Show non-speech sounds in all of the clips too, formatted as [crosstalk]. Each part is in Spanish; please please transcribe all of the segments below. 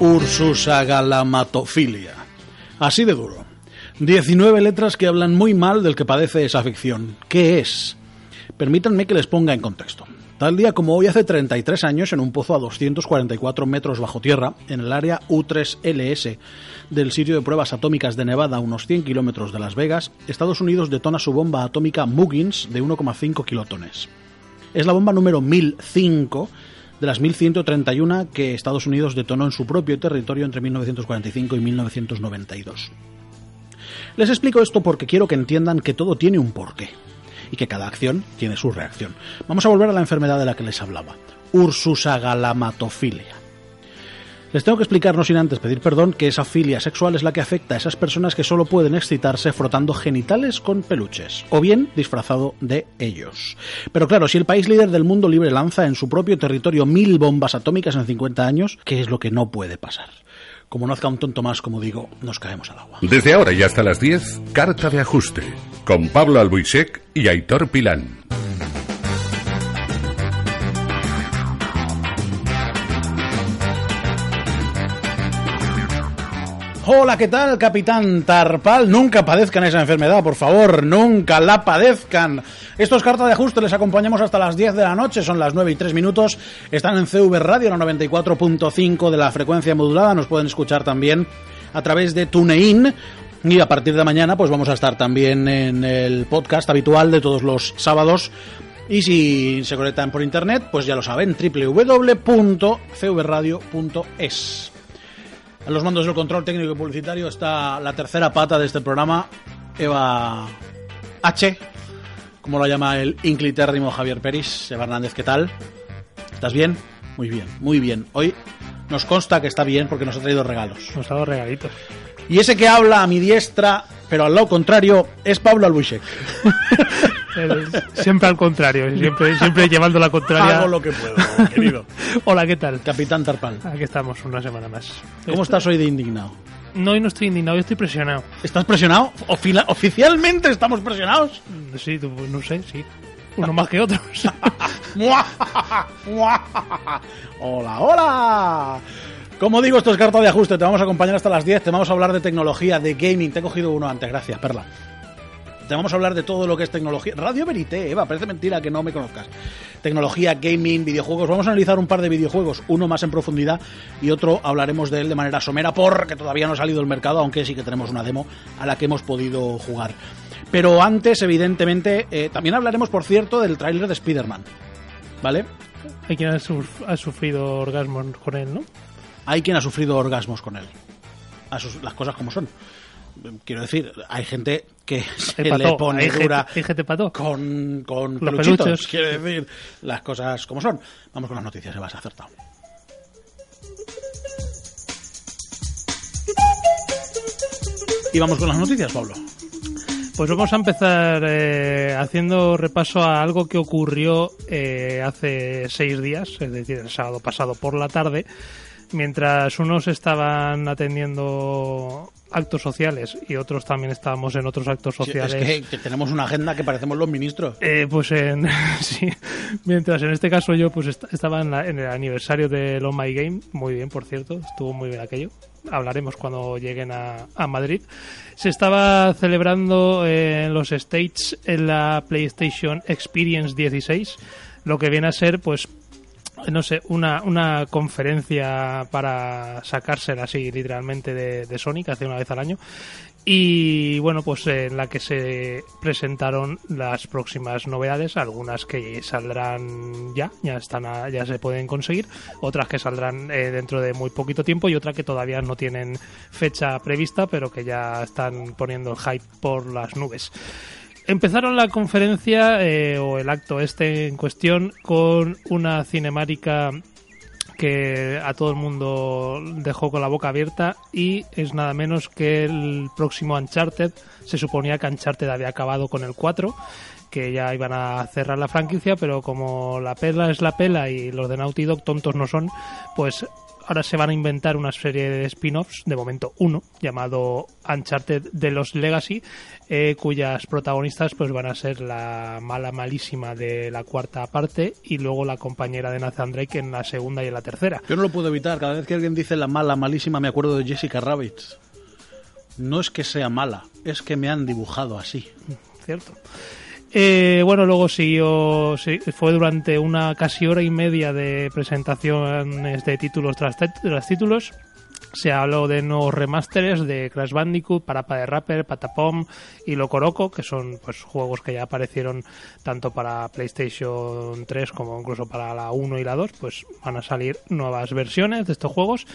Ursusa galamatofilia. Así de duro. 19 letras que hablan muy mal del que padece esa afección. ¿Qué es? Permítanme que les ponga en contexto. Tal día como hoy, hace 33 años, en un pozo a 244 metros bajo tierra, en el área U3LS del sitio de pruebas atómicas de Nevada, a unos 100 kilómetros de Las Vegas, Estados Unidos detona su bomba atómica Muggins de 1,5 kilotones. Es la bomba número 1005 de las 1131 que Estados Unidos detonó en su propio territorio entre 1945 y 1992. Les explico esto porque quiero que entiendan que todo tiene un porqué y que cada acción tiene su reacción. Vamos a volver a la enfermedad de la que les hablaba, ursusagalamatofilia. Les tengo que explicar, no sin antes pedir perdón, que esa filia sexual es la que afecta a esas personas que solo pueden excitarse frotando genitales con peluches, o bien disfrazado de ellos. Pero claro, si el país líder del mundo libre lanza en su propio territorio mil bombas atómicas en 50 años, ¿qué es lo que no puede pasar? Como no un tonto más, como digo, nos caemos al agua. Desde ahora y hasta las 10, Carta de Ajuste, con Pablo Albuisek y Aitor Pilán. Hola, ¿qué tal, capitán Tarpal? Nunca padezcan esa enfermedad, por favor, nunca la padezcan. Esto es Carta de Ajuste, les acompañamos hasta las 10 de la noche, son las 9 y 3 minutos. Están en CV Radio, la 94.5 de la frecuencia modulada, nos pueden escuchar también a través de TuneIn. Y a partir de mañana, pues vamos a estar también en el podcast habitual de todos los sábados. Y si se conectan por internet, pues ya lo saben, www.cvradio.es. En los mandos del control técnico y publicitario está la tercera pata de este programa, Eva H, como lo llama el inclitérrimo Javier Peris. Eva Hernández, ¿qué tal? ¿Estás bien? Muy bien, muy bien. Hoy nos consta que está bien porque nos ha traído regalos. Nos ha dado regalitos. Y ese que habla a mi diestra, pero al lado contrario, es Pablo Albuisek. [laughs] [laughs] siempre al contrario, siempre, siempre llevando la contraria. Hago lo que puedo, querido. [laughs] Hola, ¿qué tal? Capitán Tarpal. Aquí estamos, una semana más. ¿Cómo estás hoy de indignado? No, hoy no estoy indignado, hoy estoy presionado. ¿Estás presionado? Ofila- ¿Oficialmente estamos presionados? Sí, tú, pues, no sé, sí. Uno más que otros. [laughs] hola, hola. Como digo, esto es carta de ajuste. Te vamos a acompañar hasta las 10. Te vamos a hablar de tecnología, de gaming. Te he cogido uno antes, gracias, Perla. Te vamos a hablar de todo lo que es tecnología. Radio Verité, Eva, parece mentira que no me conozcas. Tecnología, gaming, videojuegos. Vamos a analizar un par de videojuegos, uno más en profundidad y otro hablaremos de él de manera somera porque todavía no ha salido al mercado, aunque sí que tenemos una demo a la que hemos podido jugar. Pero antes, evidentemente, eh, también hablaremos, por cierto, del tráiler de Spider-Man. ¿Vale? Hay quien ha, suf- ha sufrido orgasmos con él, ¿no? Hay quien ha sufrido orgasmos con él. A sus- las cosas como son. Quiero decir, hay gente que se le pone gente- dura pató. con, con Los peluchitos. peluches. Quiero decir, las cosas como son. Vamos con las noticias, se vas acertado. Y vamos con las noticias, Pablo. Pues vamos a empezar eh, haciendo repaso a algo que ocurrió eh, hace seis días, es decir, el sábado pasado por la tarde, mientras unos estaban atendiendo actos sociales y otros también estábamos en otros actos Sí, sociales. Es que, que tenemos una agenda que parecemos los ministros. Eh, pues en, [laughs] sí, mientras en este caso yo pues est- estaba en, la- en el aniversario del On My Game, muy bien por cierto, estuvo muy bien aquello, hablaremos cuando lleguen a, a Madrid. Se estaba celebrando eh, en los stages en la PlayStation Experience 16, lo que viene a ser pues no sé, una, una conferencia para sacársela así literalmente de, de que hace una vez al año. Y bueno, pues en la que se presentaron las próximas novedades, algunas que saldrán ya, ya están a- ya se pueden conseguir, otras que saldrán eh, dentro de muy poquito tiempo y otras que todavía no tienen fecha prevista, pero que ya están poniendo el hype por las nubes. Empezaron la conferencia eh, o el acto este en cuestión con una cinemática que a todo el mundo dejó con la boca abierta y es nada menos que el próximo Uncharted. Se suponía que Uncharted había acabado con el 4 que ya iban a cerrar la franquicia, pero como la pela es la pela y los de Naughty Dog tontos no son, pues ahora se van a inventar una serie de spin-offs, de momento uno, llamado Uncharted de los Legacy, eh, cuyas protagonistas pues van a ser la mala malísima de la cuarta parte y luego la compañera de Nathan Drake en la segunda y en la tercera. Yo no lo puedo evitar, cada vez que alguien dice la mala malísima me acuerdo de Jessica Rabbit. No es que sea mala, es que me han dibujado así. Cierto. Eh, bueno, luego siguió, fue durante una casi hora y media de presentaciones de títulos tras, tras títulos. Se habló de nuevos remasteres de Crash Bandicoot, Parapa de Rapper, Patapom y Locoroco, que son pues juegos que ya aparecieron tanto para PlayStation 3 como incluso para la 1 y la 2, pues van a salir nuevas versiones de estos juegos.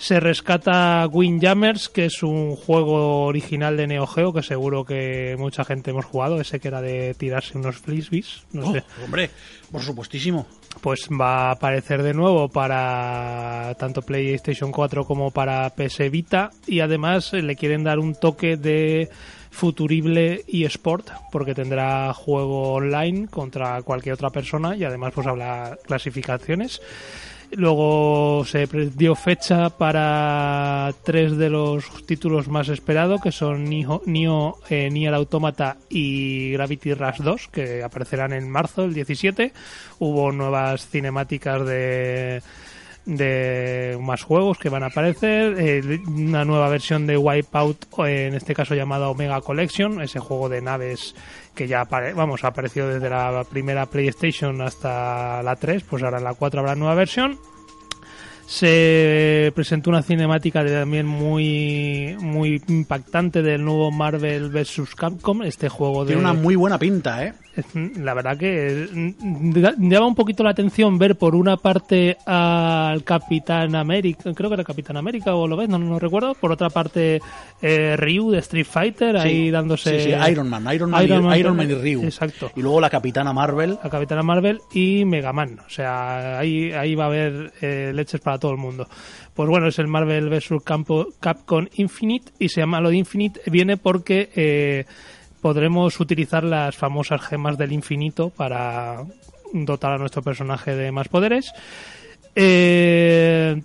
Se rescata Windjammers, que es un juego original de Neo Geo que seguro que mucha gente hemos jugado, ese que era de tirarse unos frisbees, no Oh, sé. Hombre, por supuestísimo. Pues va a aparecer de nuevo para tanto PlayStation 4 como para PS Vita y además eh, le quieren dar un toque de futurible y sport porque tendrá juego online contra cualquier otra persona y además pues habrá clasificaciones. Luego se dio fecha para tres de los títulos más esperados, que son Nioh, Nioh, eh, Nier Automata y Gravity Rush 2, que aparecerán en marzo, el 17. Hubo nuevas cinemáticas de de más juegos que van a aparecer, eh, una nueva versión de Wipeout, eh, en este caso llamada Omega Collection, ese juego de naves que ya apare- vamos, ha aparecido desde la primera PlayStation hasta la 3, pues ahora en la 4 habrá nueva versión. Se presentó una cinemática de- también muy muy impactante del nuevo Marvel vs. Capcom, este juego de Tiene una muy buena pinta, ¿eh? La verdad que llama un poquito la atención ver por una parte al Capitán América, creo que era Capitán América o lo ves, no, no recuerdo, por otra parte eh, Ryu de Street Fighter ahí dándose Sí, sí, Iron Man, Iron Man, y, Iron Man y Ryu. Exacto. Y luego la Capitana Marvel. La Capitana Marvel y Mega Man. O sea, ahí, ahí va a haber eh, leches para todo el mundo. Pues bueno, es el Marvel vs. Capcom Infinite y se llama lo de Infinite viene porque eh, podremos utilizar las famosas gemas del infinito para dotar a nuestro personaje de más poderes. Eh,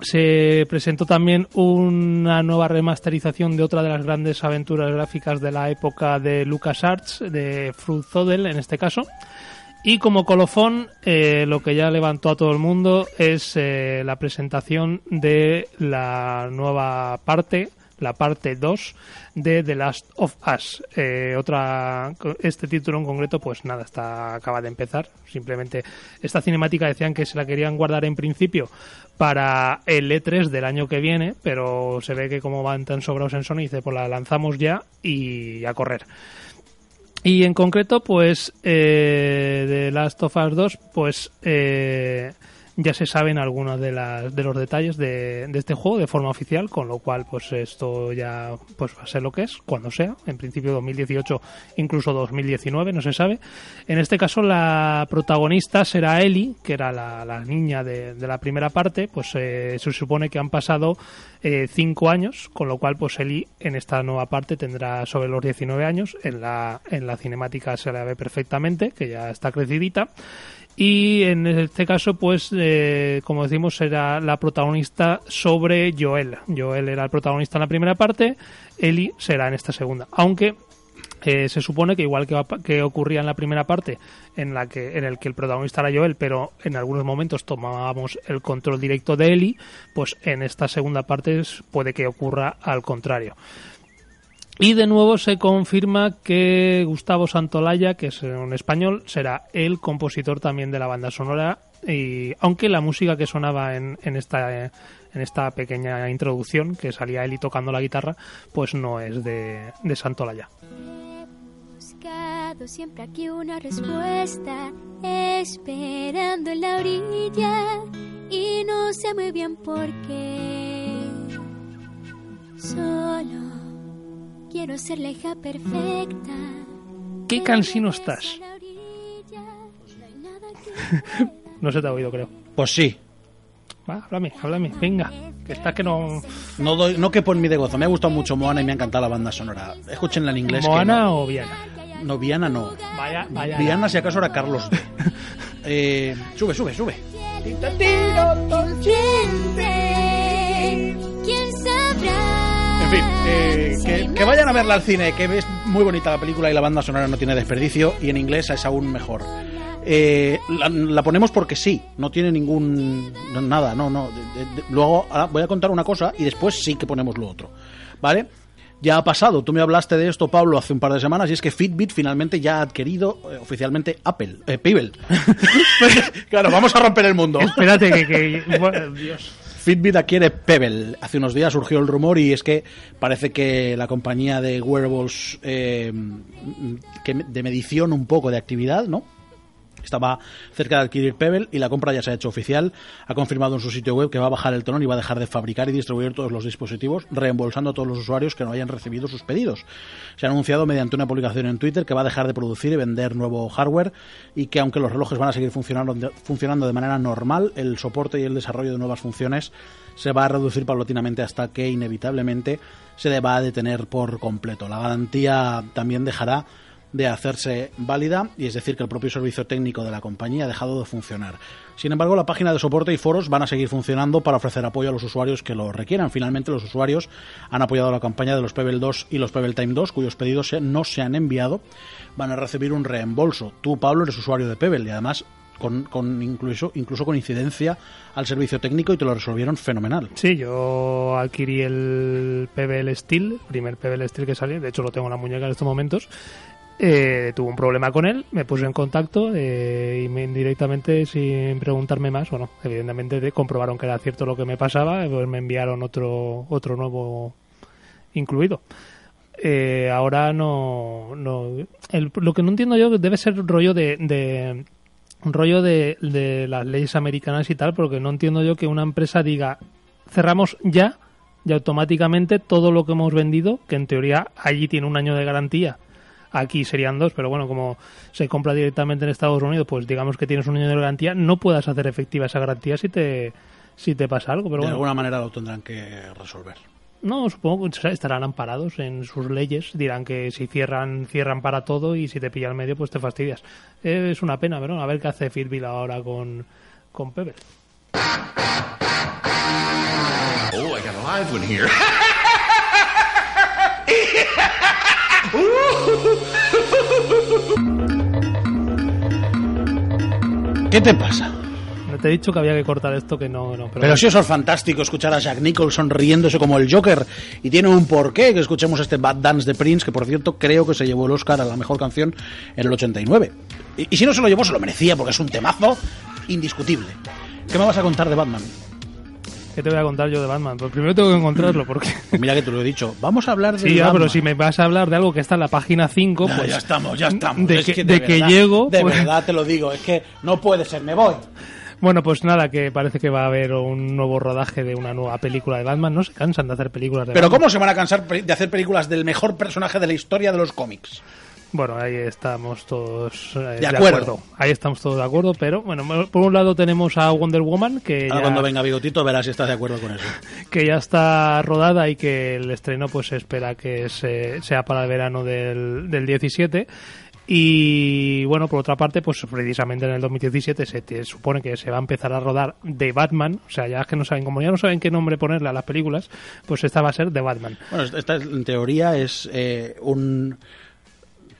se presentó también una nueva remasterización de otra de las grandes aventuras gráficas de la época de LucasArts, de Fruit Zodel en este caso. Y como colofón, eh, lo que ya levantó a todo el mundo es eh, la presentación de la nueva parte, la parte 2 de The Last of Us. Eh, otra, este título en concreto, pues nada, está, acaba de empezar. Simplemente esta cinemática decían que se la querían guardar en principio para el E3 del año que viene, pero se ve que como van tan sobrados en Sony, dice, pues la lanzamos ya y a correr. Y en concreto, pues, eh, de Last of Us 2, pues eh, ya se saben algunos de, las, de los detalles de, de este juego de forma oficial, con lo cual, pues esto ya pues va a ser lo que es, cuando sea, en principio 2018, incluso 2019, no se sabe. En este caso, la protagonista será Ellie, que era la, la niña de, de la primera parte, pues eh, se supone que han pasado eh, cinco años, con lo cual, pues Ellie en esta nueva parte tendrá sobre los 19 años, en la, en la cinemática se la ve perfectamente, que ya está crecidita. Y en este caso, pues, eh, como decimos, será la protagonista sobre Joel. Joel era el protagonista en la primera parte, Ellie será en esta segunda. Aunque eh, se supone que igual que, que ocurría en la primera parte, en la que en el que el protagonista era Joel, pero en algunos momentos tomábamos el control directo de Ellie, pues en esta segunda parte puede que ocurra al contrario. Y de nuevo se confirma que Gustavo Santolaya, que es un español, será el compositor también de la banda sonora. Y aunque la música que sonaba en, en esta en esta pequeña introducción, que salía Eli tocando la guitarra, pues no es de, de Santolaya. Buscado siempre aquí una respuesta, esperando en la orilla y no sé muy bien por qué. Solo quiero ser la hija perfecta qué cansino estás. [laughs] No se te ha oído, creo. Pues sí. Va, háblame, háblame, venga. Que estás que no... No, doy, no quepo en mi de gozo. Me ha gustado mucho Moana y me ha encantado la banda sonora. Escúchenla en inglés. que ¿Moana no. o Viana? No, Viana no. Vaya, vaya. Viana, si acaso, era Carlos D. [laughs] Eh, sube, sube, sube. En fin, eh, que, que vayan a verla al cine, que es muy bonita la película y la banda sonora no tiene desperdicio y en inglés es aún mejor. Eh, la, la ponemos porque sí, no tiene ningún nada, no, no. de- de- de- luego ahora voy a contar una cosa y después sí que ponemos lo otro, ¿vale? Ya ha pasado, tú me hablaste de esto, Pablo, hace un par de semanas y es que Fitbit finalmente ya ha adquirido eh, oficialmente Apple, eh, Pebble. [laughs] [laughs] claro, vamos a romper el mundo. Espérate, que... que [laughs] bueno, Dios. Fitbit adquiere Pebble. Hace unos días surgió el rumor y es que parece que la compañía de wearables eh, que de medición un poco de actividad, ¿no? Estaba cerca de adquirir Pebble y la compra ya se ha hecho oficial. Ha confirmado en su sitio web que va a bajar el telón y va a dejar de fabricar y distribuir todos los dispositivos, reembolsando a todos los usuarios que no hayan recibido sus pedidos. Se ha anunciado mediante una publicación en Twitter que va a dejar de producir y vender nuevo hardware y que aunque los relojes van a seguir funcionando de, funcionando de manera normal, el soporte y el desarrollo de nuevas funciones se va a reducir paulatinamente hasta que inevitablemente se deba detener por completo. La garantía también dejará de hacerse válida y es decir que el propio servicio técnico de la compañía ha dejado de funcionar. Sin embargo, la página de soporte y foros van a seguir funcionando para ofrecer apoyo a los usuarios que lo requieran. Finalmente, los usuarios han apoyado la campaña de los Pebble 2 y los Pebble Time 2, cuyos pedidos no se han enviado, van a recibir un reembolso. Tú, Pablo, eres usuario de Pebble y además con incluso, incluso con incidencia al servicio técnico y te lo resolvieron fenomenal. Sí, yo adquirí el PBL Steel, primer PBL Steel que salió, de hecho lo tengo en la muñeca en estos momentos. Eh, tuve un problema con él, me puse en contacto eh, y me, directamente, sin preguntarme más, bueno, evidentemente de- comprobaron que era cierto lo que me pasaba, pues me enviaron otro, otro nuevo incluido. Eh, ahora no, lo que no entiendo yo debe ser rollo de, de rollo de, de las leyes americanas y tal, porque no entiendo yo que una empresa diga cerramos ya y automáticamente todo lo que hemos vendido, que en teoría allí tiene un año de garantía, aquí serían dos, pero bueno, como se compra directamente en Estados Unidos, pues digamos que tienes un año de garantía, no puedas hacer efectiva esa garantía si te si te pasa algo, pero de bueno. alguna manera lo tendrán que resolver. No, supongo que estarán amparados en sus leyes. Dirán que si cierran, cierran para todo y si te pilla el medio, pues te fastidias. Eh, es una pena, pero a ver qué hace Fitbit ahora con, con Pebble. Oh, I got a live one here. [laughs] [laughs] ¿Qué te pasa? No te he dicho que había que cortar esto, que no, no. Pero, Pero si eso es fantástico, escuchar a Jack Nicholson riéndose como el Joker. Y tiene un porqué que escuchemos este Bad Dance de Prince, que por cierto creo que se llevó el Oscar a la mejor canción en el 89. Y, y si no se lo llevó, se lo merecía, porque es un temazo indiscutible. ¿Qué me vas a contar de Batman? ¿Qué te voy a contar yo de Batman? Pues primero tengo que encontrarlo, porque... [laughs] Mira que te lo he dicho. Vamos a hablar de Sí, ya, Batman. pero si me vas a hablar de algo que está en la página 5, Ya, pues... ya estamos, ya estamos. De Es que, de de que verdad, llego... De pues- verdad te lo digo, es que no puede ser, me voy. Bueno, pues nada, que parece que va a haber un nuevo rodaje de una nueva película de Batman. No se cansan de hacer películas de Pero Batman. ¿cómo se van a cansar de hacer películas del mejor personaje de la historia de los cómics? Bueno, ahí estamos todos eh, De acuerdo. Ahí estamos todos de acuerdo, pero bueno, por un lado tenemos a Wonder Woman, que, Ahora ya, cuando venga Bigotito verás si estás de acuerdo con eso. [laughs] que ya está rodada y que el estreno pues se espera que se- sea para el verano del, del 17. Y bueno, por otra parte, pues precisamente en el 2017 se te supone que se va a empezar a rodar de Batman. O sea, ya es que no saben, como ya no saben qué nombre ponerle a las películas, pues esta va a ser de Batman. Bueno, esta en teoría es eh, un,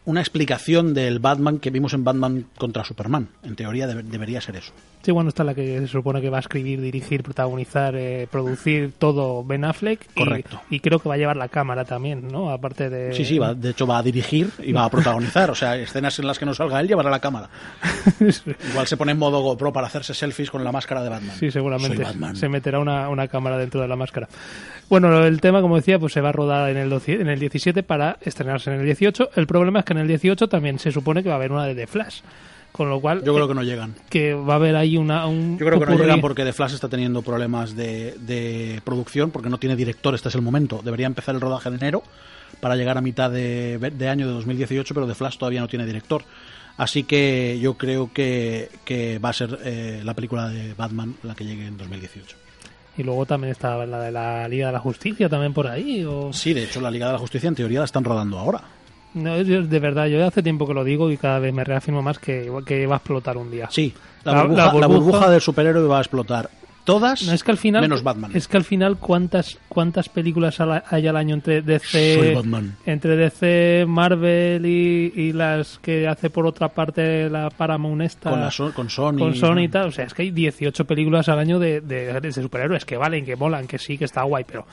una explicación del Batman que vimos en Batman contra Superman. En teoría debe- debería ser eso. Sí, bueno, esta es la que se supone que va a escribir, dirigir, protagonizar, eh, producir todo Ben Affleck. Correcto. Y, creo que va a llevar la cámara también, ¿no? Aparte de... Sí, sí, va, de hecho va a dirigir y va a protagonizar. [laughs] O sea, escenas en las que no salga él llevará la cámara. [laughs] Igual se pone en modo GoPro para hacerse selfies con la máscara de Batman. Sí, seguramente Soy Batman. se meterá una, una cámara dentro de la máscara. Bueno, el tema, como decía, pues se va a rodar en el, doci- en el 17 para estrenarse en el 18. El problema es que en el 18 también se supone que va a haber una de The Flash. Con lo cual, Yo creo que no llegan. que va a haber ahí una, un Yo creo que no llegan porque The Flash está teniendo problemas de, de producción, porque no tiene director, este es el momento. Debería empezar el rodaje en enero para llegar a mitad de, de año de 2018, pero The Flash todavía no tiene director. Así que yo creo que, que va a ser eh, la película de Batman la que llegue en 2018. Y luego también está la de la Liga de la Justicia también por ahí. O... Sí, de hecho la Liga de la Justicia en teoría la están rodando ahora. No, yo- de verdad, yo hace tiempo que lo digo y cada vez me reafirmo más que, que va a explotar un día. Sí, la, La- burbuja, la la burbuja- del superhéroe va a explotar. Todas No, es que al final menos Batman. es que al final cuántas cuántas películas hay al año entre DC entre DC Marvel y, y las que hace por otra parte la Paramount esta Con, la So- con Sony. con Sony y tal o sea es que hay 18 películas al año de, de, de superhéroes que valen que molan que sí que está guay pero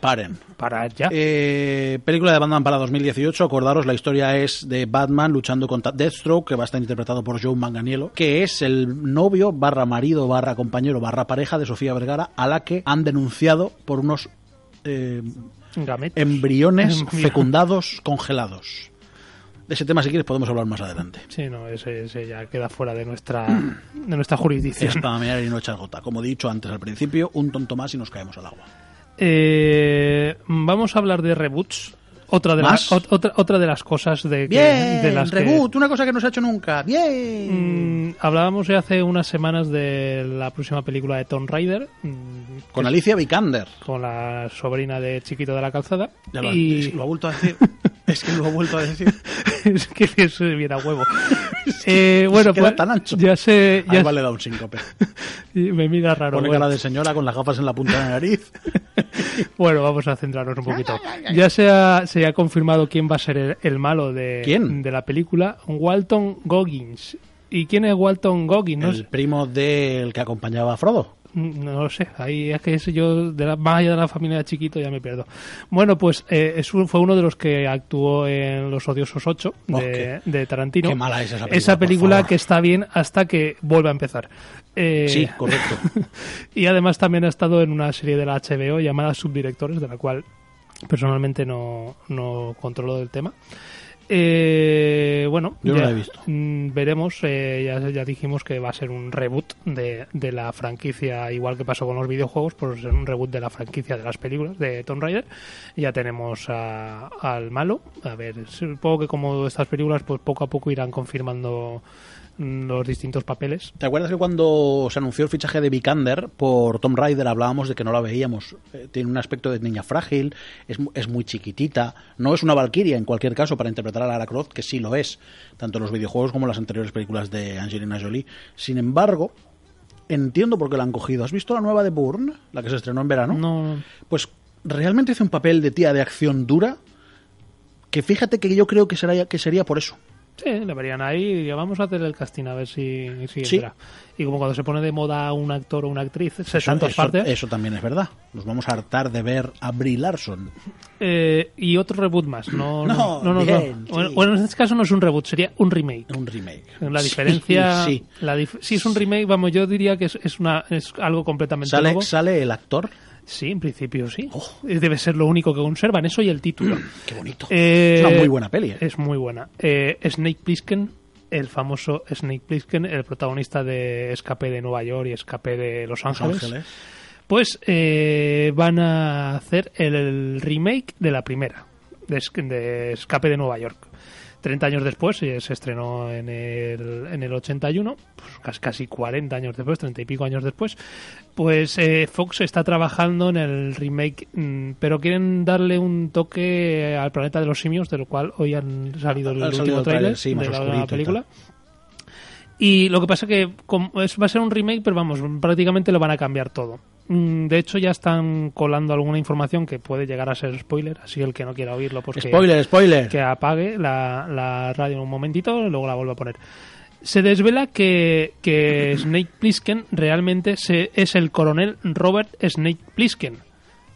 Paren. para ya Eh, película de Batman para 2018. Acordaros, la historia es de Batman luchando contra Deathstroke, que va a estar interpretado por Joe Manganiello, que es el novio barra marido barra compañero barra pareja de Sofía Vergara, a la que han denunciado por unos eh, embriones [laughs] fecundados congelados. De ese tema, si quieres, podemos hablar más adelante. sí no ese, ese ya queda fuera de nuestra de nuestra jurisdicción Es para mirar y no echar gota. Como he dicho antes al principio, un tonto más y nos caemos al agua. Eh, vamos a hablar de reboots. Otra de, las, ot- otra, otra de las cosas de, que- Bien, de las que- reboot, una cosa que no se ha hecho nunca. Bien. Mm, hablábamos ya hace unas semanas de la próxima película de Tomb Raider mm, Con que- Alicia Vikander. con la sobrina de Chiquito de la Calzada. Ya lo, y es que lo ha vuelto a decir. [laughs] es que lo ha vuelto a decir. [laughs] es que es bien a huevo. Eh, [laughs] bueno, pues tan ancho. ya sé, Ahí ya vale da un síncope. y me mira raro. Pone bueno. cara de señora con las gafas en la punta de la nariz. Bueno, vamos a centrarnos un poquito. Ya se ha, se ha confirmado quién va a ser el, el malo de, ¿Quién? de la película, Walton Goggins. ¿Y quién es Walton Goggins? El primo del que acompañaba a Frodo. no lo sé, ahí es que ese yo, de la, más allá de la familia de chiquito, ya me pierdo. Bueno, pues eh, es un- fue uno de los que actuó en Los Odiosos 8 de, Oh, qué- de Tarantino. qué mala es esa película, por película que está bien hasta que vuelva a empezar. Eh, Sí, correcto. [laughs] y además también ha estado en una serie de la HBO llamada Subdirectores, de la cual personalmente no, no controlo del tema. Eh, bueno, Yo no ya, la he visto. mm, veremos. eh, ya, ya dijimos que va a ser un reboot de, de la franquicia, igual que pasó con los videojuegos, pues ser un reboot de la franquicia de las películas de Tomb Raider. Ya tenemos a- al malo. A ver, supongo que como estas películas, pues poco a poco irán confirmando los distintos papeles. ¿Te acuerdas que cuando se anunció el fichaje de Vikander por Tom Raider hablábamos de que no la veíamos? Eh, tiene un aspecto de niña frágil, es, es muy chiquitita, no es una valquiria en cualquier caso para interpretar a Lara Croft, que sí lo es, tanto en los videojuegos como en las anteriores películas de Angelina Jolie. Sin embargo, entiendo por qué la han cogido. ¿Has visto la nueva de Bourne, la que se estrenó en verano? No, Pues realmente hace un papel de tía de acción dura que fíjate que yo creo que, será, que sería por eso. Sí, le verían ahí y diría, vamos a hacer el casting a ver si, si Sí. entra. Y como cuando se pone de moda un actor o una actriz, se Eso, eso- partes. eso también es verdad. Nos vamos a hartar de ver a Brie Larson. Eh, y otro reboot más. No, [laughs] No, no, no, bien, Bueno, sí. bueno, en este caso no es un reboot, sería un remake. Un remake. La diferencia. [laughs] Sí. La dif- si es un remake, vamos, yo diría que es, es, una, es algo completamente Sale, nuevo. sale el actor. Sí, en principio sí. Debe ser lo único que conservan, eso y el título. Qué bonito. Eh, es una muy buena peli. ¿eh? Es muy buena. Eh, Snake Plissken, el famoso Snake Plissken, el protagonista de Escape de Nueva York y Escape de Los Los Ángeles, pues eh, van a hacer el, remake de la primera, de, de Escape de Nueva York. 30 años después, eh, se estrenó en el, en el 81, pues casi, casi 40 años después, 30 y pico años después, pues eh, Fox está trabajando en el remake, mm, pero quieren darle un toque al planeta de los simios, de lo cual hoy han salido el Ha último salido sí, más de la nueva y película. Y lo que pasa que como es, va a ser un remake, pero vamos, prácticamente lo van a cambiar todo. Mm, De hecho, ya están colando alguna información que puede llegar a ser spoiler, así el que no quiera oírlo, pues que- Spoiler, spoiler. que apague la, la radio un momentito y luego la vuelva a poner. Se desvela que, que Snake Plissken realmente se, es el coronel Robert Snake Plissken,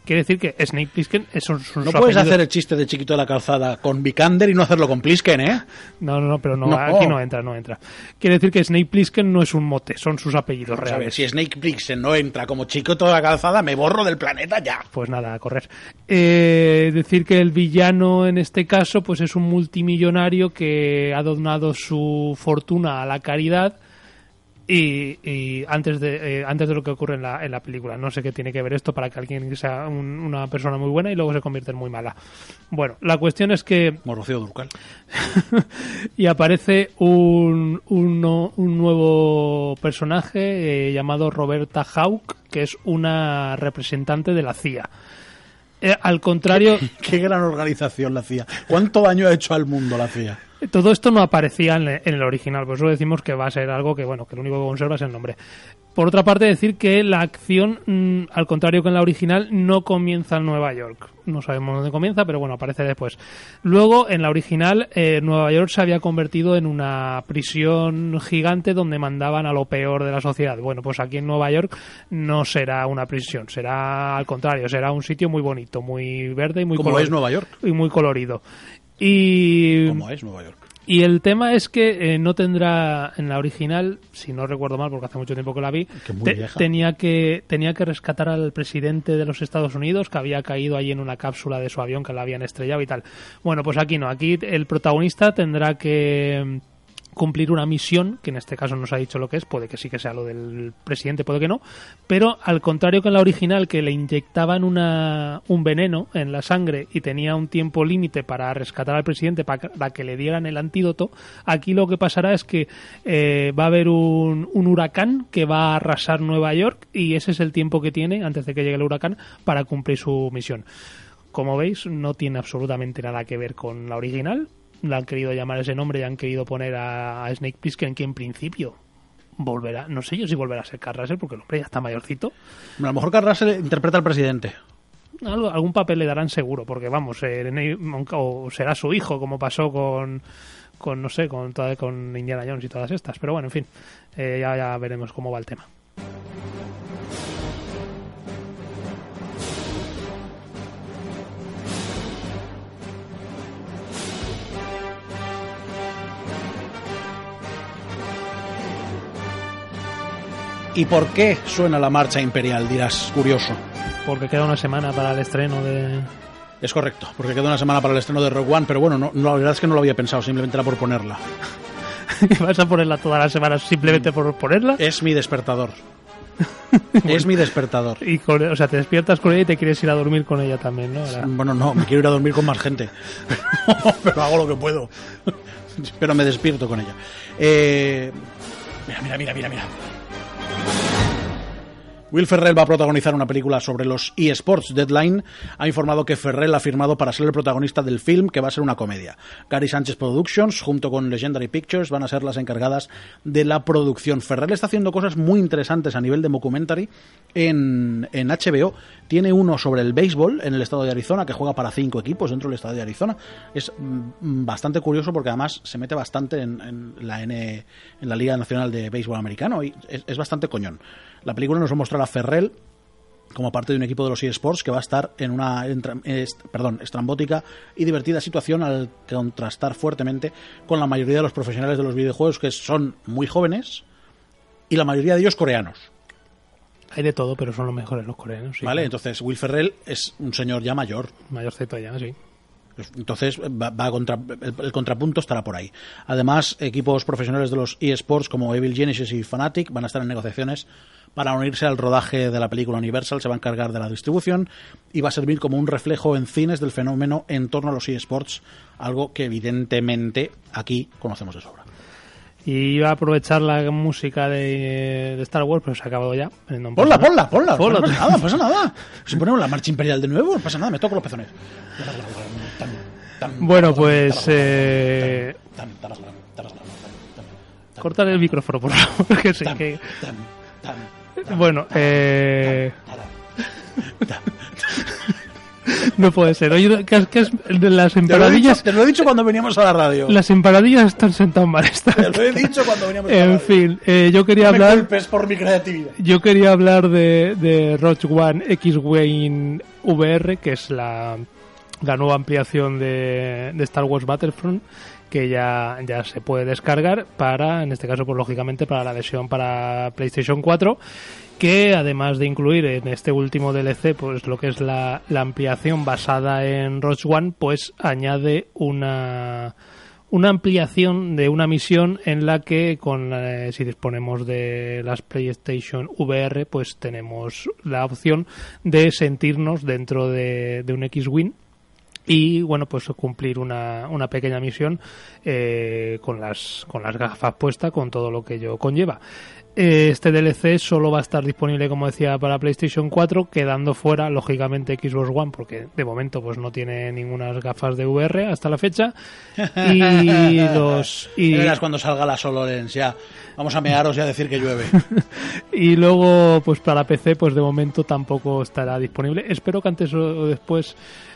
Quiere decir que Snake Plissken es un, su- No su puedes apellido- hacer el chiste de chiquito de la calzada con Vikander y no hacerlo con Plisken, ¿eh? No, no, no, pero no, No. aquí no entra, no entra. Quiere decir que Snake Plissken no es un mote, son sus apellidos Vamos a ver, reales. si Snake Plissken no entra como chiquito de la calzada, me borro del planeta ya. Pues nada, a correr. Eh, decir que el villano en este caso pues es un multimillonario que ha donado su fortuna a la caridad y, y antes de eh, antes de lo que ocurre en la, en la película. No sé qué tiene que ver esto para que alguien sea un- una persona muy buena y luego se convierta en muy mala. Bueno, la cuestión es que Durcal. [laughs] y aparece un, un, no- un nuevo personaje eh, llamado Roberta Hawk, que es una representante de la CIA. Eh, al contrario, [laughs] Qué gran organización la CIA. ¿Cuánto daño ha hecho al mundo la CIA? Todo esto no aparecía en, el original, por eso decimos que va a ser algo que, bueno, que lo único que conserva es el nombre. Por otra parte, decir que la acción, mm, al contrario que en la original, no comienza en Nueva York. No sabemos dónde comienza, pero bueno, aparece después. Luego, en la original, eh, Nueva York se había convertido en una prisión gigante donde mandaban a lo peor de la sociedad. Bueno, pues aquí en Nueva York no será una prisión, será al contrario, será un sitio muy bonito, muy verde y muy Como es Nueva York. y muy colorido. Y Como es Nueva York. y el tema es que eh, no tendrá en la original, si no recuerdo mal, porque hace mucho tiempo que la vi, Que te- tenía que tenía que rescatar al presidente de los Estados Unidos que había caído allí en una cápsula de su avión que la habían estrellado y tal. Bueno, pues aquí no, aquí el protagonista tendrá que cumplir una misión, que en este caso no se ha dicho lo que es, puede que sí que sea lo del presidente, puede que no, pero al contrario que en la original, que le inyectaban una, un veneno en la sangre y tenía un tiempo límite para rescatar al presidente, para, para que le dieran el antídoto, aquí lo que pasará es que eh, va a haber un, un huracán que va a arrasar Nueva York y ese es el tiempo que tiene, antes de que llegue el huracán, para cumplir su misión. Como veis, no tiene absolutamente nada que ver con la original. Le han querido llamar ese nombre y han querido poner a, a Snake Plissken, que en principio volverá, no sé yo si volverá a ser Kurt Russell, porque el hombre ya está mayorcito. A lo mejor Russell interpreta al presidente. Algo- algún papel le darán seguro, porque vamos, eh, o será su hijo, como pasó con, con no sé, con, con Indiana Jones y todas estas. Pero bueno, en fin, eh, ya, ya veremos cómo va el tema. ¿Y por qué suena la marcha imperial? Dirás, curioso. Porque queda una semana para el estreno de... Es correcto, porque queda una semana para el estreno de Rogue One, pero bueno, no, no, la verdad es que no lo había pensado, simplemente era por ponerla. [laughs] ¿Vas a ponerla todas las semanas simplemente por ponerla? Es mi despertador. [laughs] es mi despertador. Y con- o sea, te despiertas con ella y te quieres ir a dormir con ella también, ¿no? Ahora- Bueno, no, me quiero ir a dormir con más gente. [laughs] pero hago lo que puedo. pero me despierto con ella. Eh, Mira, mira, mira, mira, mira. Will Ferrell va a protagonizar una película sobre los eSports. Deadline ha informado que Ferrell ha firmado para ser el protagonista del film, que va a ser una comedia. Gary Sánchez Productions, junto con Legendary Pictures, van a ser las encargadas de la producción. Ferrell está haciendo cosas muy interesantes a nivel de documentary en, en HBO. Tiene uno sobre el béisbol en el estado de Arizona, que juega para cinco equipos dentro del estado de Arizona. Es mm, bastante curioso porque además se mete bastante en, en la N, en la Liga Nacional de Béisbol Americano y es, es bastante coñón. La película nos va a mostrar a Ferrell como parte de un equipo de los eSports que va a estar en una est- perdón, estrambótica y divertida situación al contrastar fuertemente con la mayoría de los profesionales de los videojuegos que son muy jóvenes y la mayoría de ellos coreanos. Hay de todo, pero son los mejores los coreanos. sí. ¿Vale? Entonces Will Ferrell es un señor ya mayor. Mayorcito ya, sí. Entonces va, va contra- el, el contrapunto estará por ahí. Además, equipos profesionales de los eSports como Evil Genesis y Fnatic van a estar en negociaciones para unirse al rodaje de la película Universal, se va a encargar de la distribución y va a servir como un reflejo en cines del fenómeno en torno a los eSports, algo que evidentemente aquí conocemos de sobra. Y iba a aprovechar la música de, de Star Wars, pero se ha acabado ya. Eh, no Ponla, ponla, ponla. Ponla. No pasa nada, no pasa nada. Si ponemos la marcha imperial de nuevo, no pasa nada, me toco los pezones. Bueno, pues... Eh, cortar el micrófono, por favor. Que sí, que... Bueno, eh, [laughs] No puede ser. Oye, que, es- que es de las Te lo, dicho, te lo he dicho cuando veníamos a la radio. Las empanadillas están sentadas mal. Te lo he dicho cuando veníamos a la [laughs] En radio. fin, eh, yo quería No me hablar. culpes por mi creatividad. Yo quería hablar de, de Rogue One X-Wing VR, que es la, la nueva ampliación de, de Star Wars Battlefront, que ya, ya se puede descargar para, en este caso, pues lógicamente, para la versión para PlayStation 4, que además de incluir en este último DLC, pues lo que es la, la ampliación basada en Rogue One, pues añade una una ampliación de una misión en la que con eh, si disponemos de las PlayStation VR pues tenemos la opción de sentirnos dentro de, de un X-Wing y bueno pues cumplir una, una pequeña misión eh, con las con las gafas puestas con todo lo que ello conlleva Eh, este DLC solo va a estar disponible como decía para PlayStation 4 quedando fuera lógicamente Xbox One porque de momento pues no tiene ninguna gafas de VR hasta la fecha y [laughs] los y, verás cuando salga la SoloLens, ya. Vamos a mearos y a decir que llueve. [laughs] y luego pues para PC pues de momento tampoco estará disponible espero que antes o después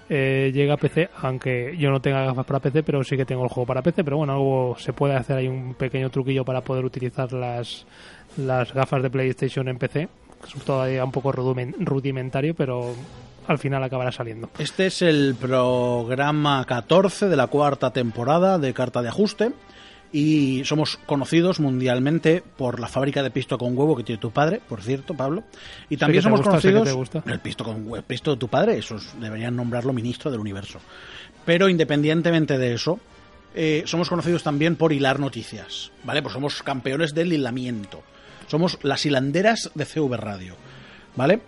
eh, llegue a PC aunque yo no tenga gafas para PC pero sí que tengo el juego para PC pero bueno algo se puede hacer ahí un pequeño truquillo para poder utilizar las las gafas de PlayStation en PC es todavía un poco rudimen- rudimentario pero al final acabará saliendo. Este es el programa 14 de la cuarta temporada de Carta de Ajuste y somos conocidos mundialmente por la fábrica de pisto con huevo que tiene tu padre, por cierto, Pablo. Y también somos gusta, conocidos gusta. el pisto con hue- pisto de tu padre, eso es- deberían nombrarlo ministro del universo. Pero independientemente de eso, eh, somos conocidos también por hilar noticias, ¿vale? Pues somos campeones del hilamiento. Somos las hilanderas de CV Radio, ¿vale?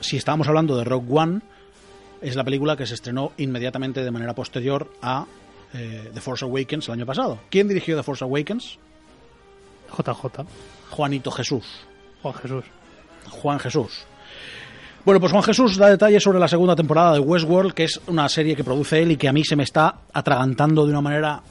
si estábamos hablando de Rogue One, es la película que se estrenó inmediatamente de manera posterior a eh, The Force Awakens el año pasado. ¿Quién dirigió The Force Awakens? JJ Juanito Jesús. Juan Jesús Juan Jesús. Bueno, pues Juan Jesús da detalles sobre la segunda temporada de Westworld, que es una serie que produce él y que a mí se me está atragantando de una manera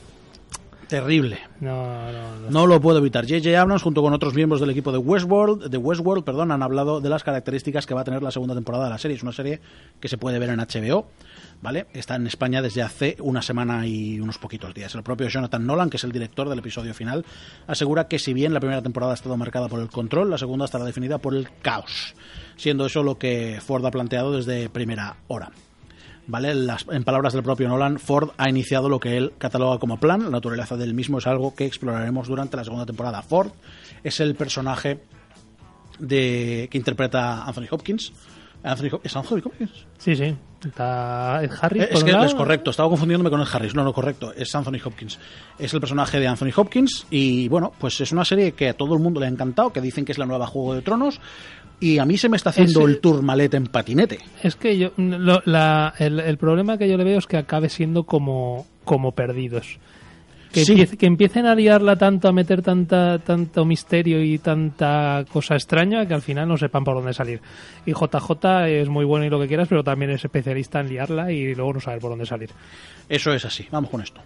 terrible. no no no No lo puedo evitar. J.J. Abrams, junto con otros miembros del equipo de Westworld, de Westworld, perdón, han hablado de las características que va a tener la segunda temporada de la serie. Es una serie que se puede ver en HBO, ¿vale? Está en España desde hace una semana y unos poquitos días. El propio Jonathan Nolan, que es el director del episodio final, asegura que si bien la primera temporada ha estado marcada por el control, la segunda estará definida por el caos, siendo eso lo que Ford ha planteado desde primera hora. ¿Vale? Las- en palabras del propio Nolan, Ford ha iniciado lo que él cataloga como plan. La naturaleza del mismo es algo que exploraremos durante la segunda temporada. Ford es el personaje de que interpreta Anthony Hopkins. Anthony ¿Es Anthony Hopkins? sí sí está Ed Harris por Es un que lado. es correcto, estaba confundiéndome con el Harris. No, no, correcto, es Anthony Hopkins. Es el personaje de Anthony Hopkins y bueno, pues es una serie que a todo el mundo le ha encantado, que dicen que es la nueva Juego de Tronos y a mí se me está haciendo Ese- el tour malete en patinete. Es que yo lo- la- el, el problema que yo le veo es que acabe siendo como, como perdidos. Que, Sí. empiece- que empiecen a liarla tanto, a meter tanta, tanto misterio y tanta cosa extraña que al final no sepan por dónde salir. Y JJ es muy bueno y lo que quieras, pero también es especialista en liarla y luego no saber por dónde salir. Eso es así, vamos con esto.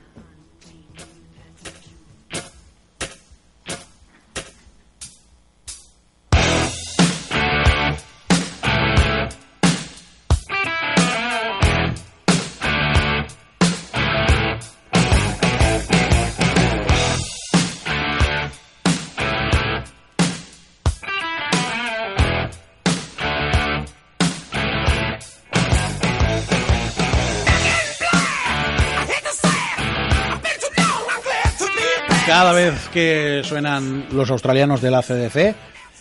Vez que suenan los australianos de la CDC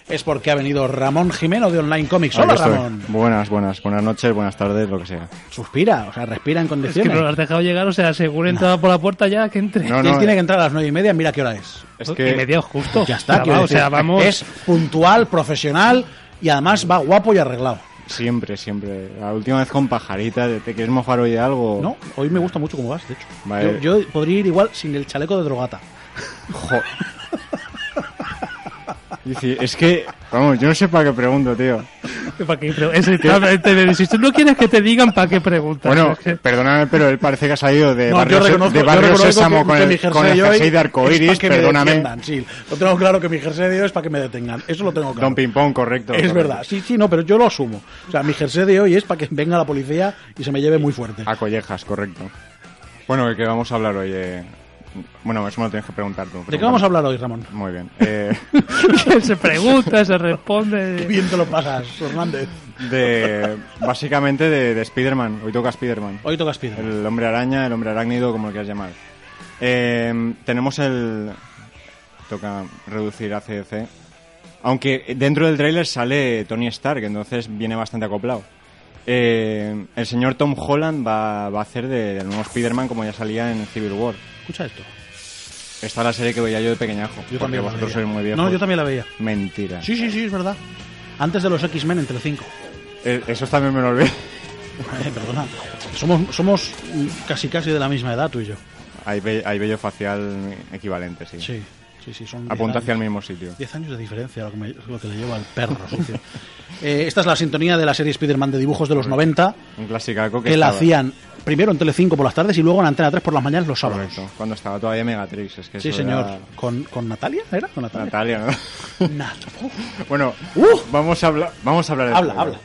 es porque ha venido Ramón Jimeno de Online Comics. Hola. Ramón. Buenas, buenas, buenas noches, buenas tardes, lo que sea. Suspira, o sea, respira en Es que condiciones. no lo has dejado llegar, o sea, según he entrado por la puerta ya, que entre. No, él no, tiene eh. que entrar a las nueve y media, mira qué hora es. Es Y que medio justo. Ya está, O sea, quiero va, o sea, vamos. Es puntual, profesional y además va guapo y arreglado. siempre, siempre. La última vez con pajarita, ¿te quieres mojar hoy de algo? No, hoy me gusta mucho cómo vas, de hecho. Vale. Yo, yo podría ir igual sin el chaleco de drogata. Dice, es que, vamos, yo no sé para qué pregunto, tío. ¿Para qué pre- exactamente Si tú no quieres que te digan, ¿para qué preguntas? Bueno, perdóname, pero él parece que ha salido de No, Barrio, de barrio Sésamo con el, con el jersey de arcoiris, perdóname. sí. Lo tengo claro que mi jersey de hoy es para que me detengan. Eso lo tengo claro. Don Ping Pong, correcto. Es correcto. verdad, sí, sí, no, pero yo lo asumo. O sea, mi jersey de hoy es para que venga la policía y se me lleve muy fuerte. A collejas, correcto. Bueno, ¿de qué vamos a hablar hoy? eh? Bueno, eso me lo tienes que preguntar tú. ¿De qué vamos a hablar hoy, Ramón? Muy bien. [laughs] Eh, se pregunta, se responde. Qué bien te lo pasas, Hernández. de, básicamente de, de Spider-Man. Hoy toca Spider-Man. Hoy toca Spider. El hombre araña, el hombre arácnido, como lo quieras llamar. Eh, tenemos el... Toca reducir a CDC. Aunque dentro del tráiler sale Tony Stark, entonces viene bastante acoplado. Eh, el señor Tom Holland va, va a hacer de- del nuevo Spider-Man como ya salía en Civil War. Escucha esto. Esta es la serie que veía yo de pequeñajo. Yo también la vosotros veía. sois muy viejos. No, yo también la veía. Mentira. Sí, sí, sí, es verdad. Antes de los X-Men en Telecinco. Eh, Esos también me lo olvidé. [laughs] Eh, perdona. Somos, somos casi casi de la misma edad, tú y yo. Hay, ve- hay vello facial equivalente, sí. Sí, sí, sí. Son Apunta 10 hacia el años. mismo sitio. 10 años de diferencia, lo que, me- lo que le lleva al perro sucio. [laughs] Eh, esta es la sintonía de la serie Spider-Man de dibujos de los 90, Un clasicaco que que la hacían primero en Telecinco por las tardes y luego en Antena 3 por las mañanas los sábados. Correcto. Cuando estaba todavía Megatrix. Es que Sí, señor. era- ¿Con, ¿Con Natalia? ¿Era? ¿Con Natalia? Natalia, ¿no? [laughs] Nat- [laughs] bueno, Uh. vamos a hablar. Vamos a hablar. del habla, habla.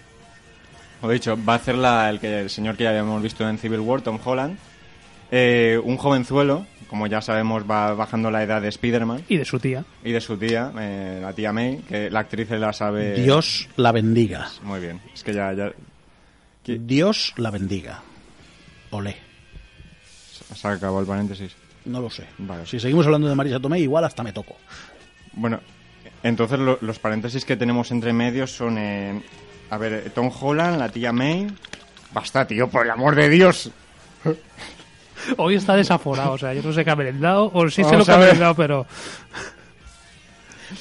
Lo dicho, va a hacer la, el, que, el señor que ya habíamos visto en Civil War, Tom Holland. Eh, un jovenzuelo, como ya sabemos, va bajando la edad de Spider-Man Y de su tía. y de su tía, eh, la tía May, que la actriz la sabe. Dios la bendiga. Muy bien. Es que ya, ya. Dios la bendiga. Olé. se acabó el paréntesis. No lo sé. Vale. Si seguimos hablando de Marisa Tomei, igual hasta me toco. Bueno, entonces lo- los paréntesis que tenemos entre medios son. eh, a ver, Tom Holland, la tía May. Basta, tío, por el amor de Dios. Hoy está desaforado, o sea, yo no sé qué ha merendado, o sí sé Vamos lo que ha merendado, pero...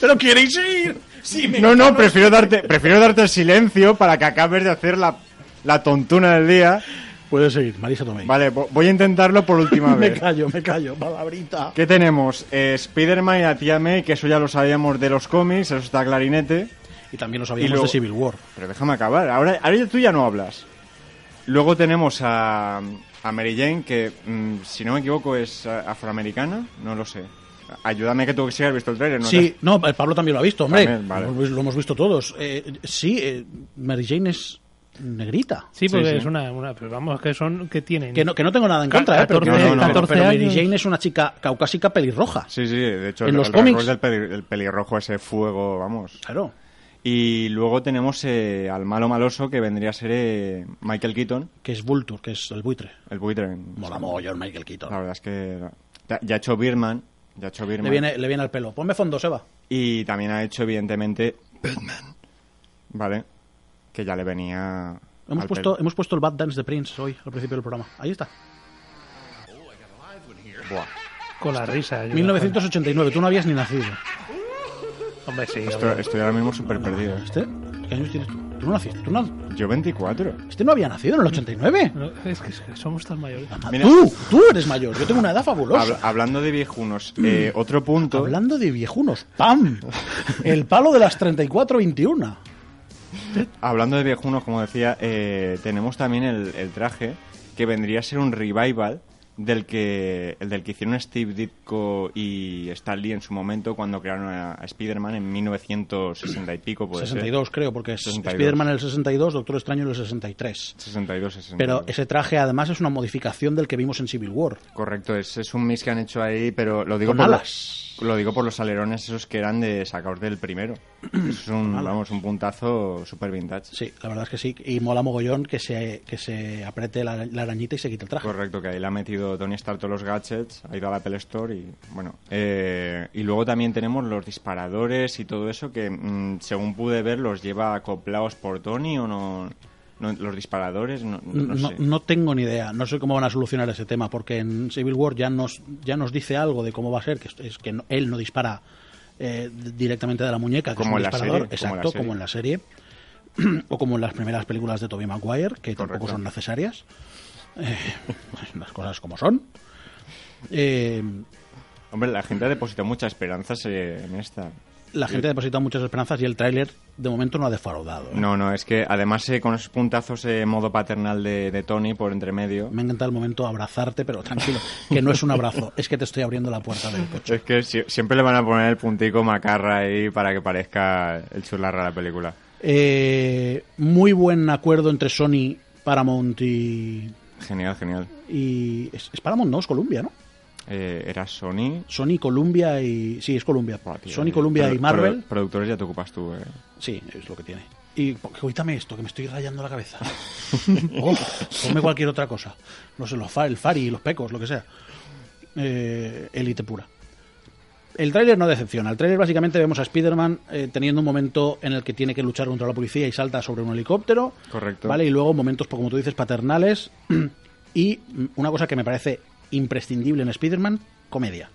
¿Pero queréis ir? Sí, me No, no, prefiero darte, prefiero darte el silencio para que acabes de hacer la, la tontuna del día. Puedes seguir, Marisa Tomei. Vale, vo- voy a intentarlo por última [laughs] me vez. callo, me callo. Palabrita. ¿Qué tenemos? Eh, Spider-Man y la tía May, que eso ya lo sabíamos de los cómics, eso está clarinete. Y también lo sabíamos luego- de Civil War. Pero déjame acabar, ahora, ahora tú ya no hablas. Luego tenemos a, a Mary Jane, que mm, si no me equivoco es eh, afroamericana, no lo sé. Ayúdame que tú que sí has visto el trailer, ¿no? Sí, no, el Pablo también lo ha visto, hombre. También, vale. lo, hemos- lo hemos visto todos. Eh, sí, eh, Mary Jane es negrita. Sí, porque Sí, sí. es una, una... Pero vamos, que son... que tienen? Que no, que no tengo nada en contra, eh, pero, 14, pero- pero- 14 pero Mary años. Jane es una chica caucásica pelirroja. Sí, sí, de hecho, En el, los el cómics. del peli- del pelirrojo, ese fuego, vamos. Claro. Y luego tenemos eh, al malo maloso que vendría a ser eh, Michael Keaton, Que es Vulture, que es el buitre. el buitre. Mola mogollón Michael La Keaton. verdad es que ya, ya ha hecho Birman, ya ha hecho Birman. Le viene, le viene al pelo. Ponme fondo, Seba. Y también ha hecho, evidentemente, Batman. ¿Vale? Que ya le venía. Hemos al puesto, pelo. hemos puesto el Bad Dance de Prince hoy, al principio del programa. Ahí está. Buah. Con la risa. yo- 1989, tú no habías ni nacido. Hombre, sí. Estoy, hombre. estoy ahora mismo súper perdido. ¿Este? ¿Qué años tienes tú? ¿Tú no naciste? ¿Tú no- Yo 24. ¿Este no había nacido en el 89? No, es, que, es que somos tan mayores. Mira. Tú, tú eres mayor. Yo tengo una edad fabulosa. Hab- hablando de viejunos, eh, otro punto. Hablando de viejunos, ¡pam! [laughs] El palo de las 34-21. Hablando de viejunos, como decía, eh, tenemos también el, el traje que vendría a ser un revival del que el del que hicieron Steve Ditko y Stan Lee en su momento cuando crearon a, Spider-Man en 1960 y pico, puede 62 creo, porque es 62. Spider-Man en el 62, Doctor Extraño en el 63. ser. 62, 62. Pero ese traje además es una modificación del que vimos en Civil War. Correcto, es, es un mix que han hecho ahí, pero lo digo Con por alas. Lo, digo por los alerones esos que eran de sacados del primero. [clears throat] Es un, vamos, un puntazo super vintage. Sí, la verdad es que sí. Y mola mogollón que se, que se apriete la, la arañita y se quite el traje. Correcto, que ahí le ha metido Tony Stark todos los gadgets, ha ido a la Apple Store y bueno. eh, y luego también tenemos los disparadores y todo eso que, mm, según pude ver, los lleva acoplados por Tony o no. No- los disparadores, no, no No, sé. no tengo ni idea, no sé cómo van a solucionar ese tema, porque en Civil War ya nos, ya nos dice algo de cómo va a ser, que es, que él no dispara eh, directamente de la muñeca, que Como es un en la disparador, serie, como en la exacto, serie. como en la serie, [clears throat] o como en las primeras películas de Tobey Maguire, que tampoco son necesarias, Eh, [laughs] las cosas como son. Eh, Hombre, la gente ha depositado muchas esperanzas eh, en esta. La gente ha depositado muchas esperanzas y el tráiler de momento no ha defraudado. ¿eh? No, no, es que además eh, con esos puntazos eh, modo paternal de, de Tony por entre medio. Me encanta el momento abrazarte, pero tranquilo, que no es un abrazo, es que te estoy abriendo la puerta del coche. Es que si- siempre le van a poner el puntico macarra ahí para que parezca el churlarra de la película. Eh, muy buen acuerdo entre Sony, Paramount y... Genial, genial. y es, es Paramount, no, es Columbia, ¿no? Eh, era Sony. Sony, Columbia y... Sí, es Columbia. Tío, Sony, eh, Columbia y Marvel. produ- productores ya te ocupas tú, eh. Sí, es lo que tiene. Y quítame esto, que me estoy rayando la cabeza. [laughs] oh, ponme cualquier otra cosa. No sé, los fa- el Fari, los pecos, lo que sea. Eh, pura. El tráiler no decepciona. El tráiler básicamente vemos a Spider-Man eh, teniendo un momento en el que tiene que luchar contra la policía y salta sobre un helicóptero. Correcto. ¿Vale? Y luego momentos, como tú dices, paternales. [clears throat] y una cosa que me parece imprescindible en Spider-Man, comedia.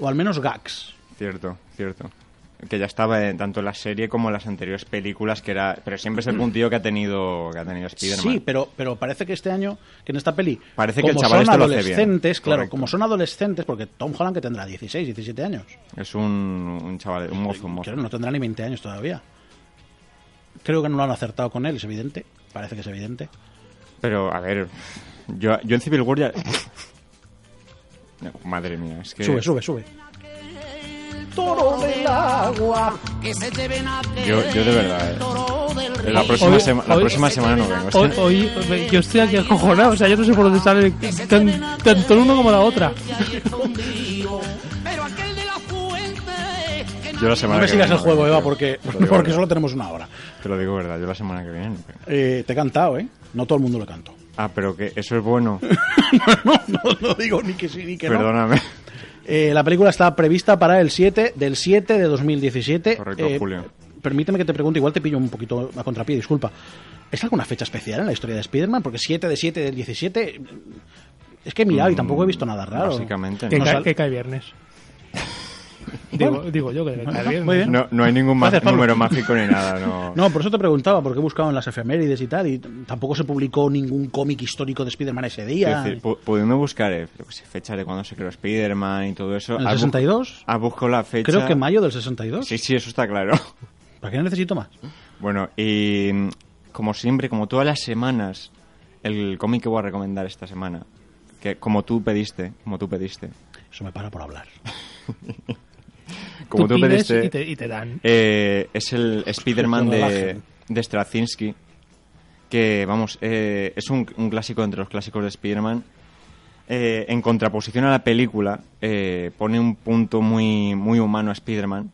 O al menos gags. Cierto, cierto. Que ya estaba en- tanto en la serie como en las anteriores películas, que era. Pero siempre es el puntillo que ha tenido, que ha tenido Spider-Man. Sí, pero, pero parece que este año, que en esta peli, Parece que el chaval son este adolescentes, claro, Correcto. como son adolescentes, porque Tom Holland que tendrá 16, 17 años, Es un, un chaval, un mozo, un mozo. Creo no tendrá ni 20 años todavía. Creo que no lo han acertado con él, es evidente, parece que es evidente. Pero, a ver, yo, yo en Civil War ya... No, madre mía, es que... Sube, sube, sube. Toro del agua, que se lleven a Yo, yo de verdad, eh. La próxima, Hoy- sema- la hoy- próxima semana no vengo. Hoy, hoy- yo estoy aquí acojonado, o sea, yo no sé por dónde sale tan- tanto el uno como la otra. Yo la semana No me que sigas viene el juego, Eva, porque, porque solo tenemos una hora. Te lo digo verdad, yo la semana que viene. Eh, te he cantado, ¿eh? No todo el mundo lo canto. Ah, pero que eso es bueno. [laughs] no, no, no digo ni que sí ni que no. Perdóname. Eh, la película está prevista para el 7 del 7 de 2017. Correcto, Eh, Julio. Permíteme que te pregunte, igual te pillo un poquito a contrapié, disculpa. ¿Es alguna fecha especial en la historia de Spider-Man? Porque 7 de 7 del 17... Es que he mirado y tampoco he visto nada raro. Básicamente, Que, no. cae, sal- que cae viernes. [laughs] digo, digo yo que. Muy bien. No, no hay ningún ma- número mágico ni nada, no. [laughs] No, por eso te preguntaba, porque he buscado en las efemérides y tal, y t- tampoco se publicó ningún cómic histórico de Spider-Man ese día. decir, pu- pudiendo buscar eh, yo qué sé, fecha de cuando se creó Spider-Man y todo eso. ¿En el ¿has bu- 62? ¿Has buscado la fecha? Creo que mayo del 62. Sí, sí, eso está claro. [laughs] ¿Para qué necesito más? Bueno, y mm, como siempre, como todas las semanas, el cómic que voy a recomendar esta semana, que como tú pediste, como tú pediste, Eso me para por hablar. [laughs] como tú, pides pediste, y te, y te dan. eh, es el Spider-Man de, de Straczynski, que, vamos, eh, es un, un clásico entre los clásicos de Spider-Man. Eh, en contraposición a la película, eh, pone un punto muy, muy humano a Spider-Man,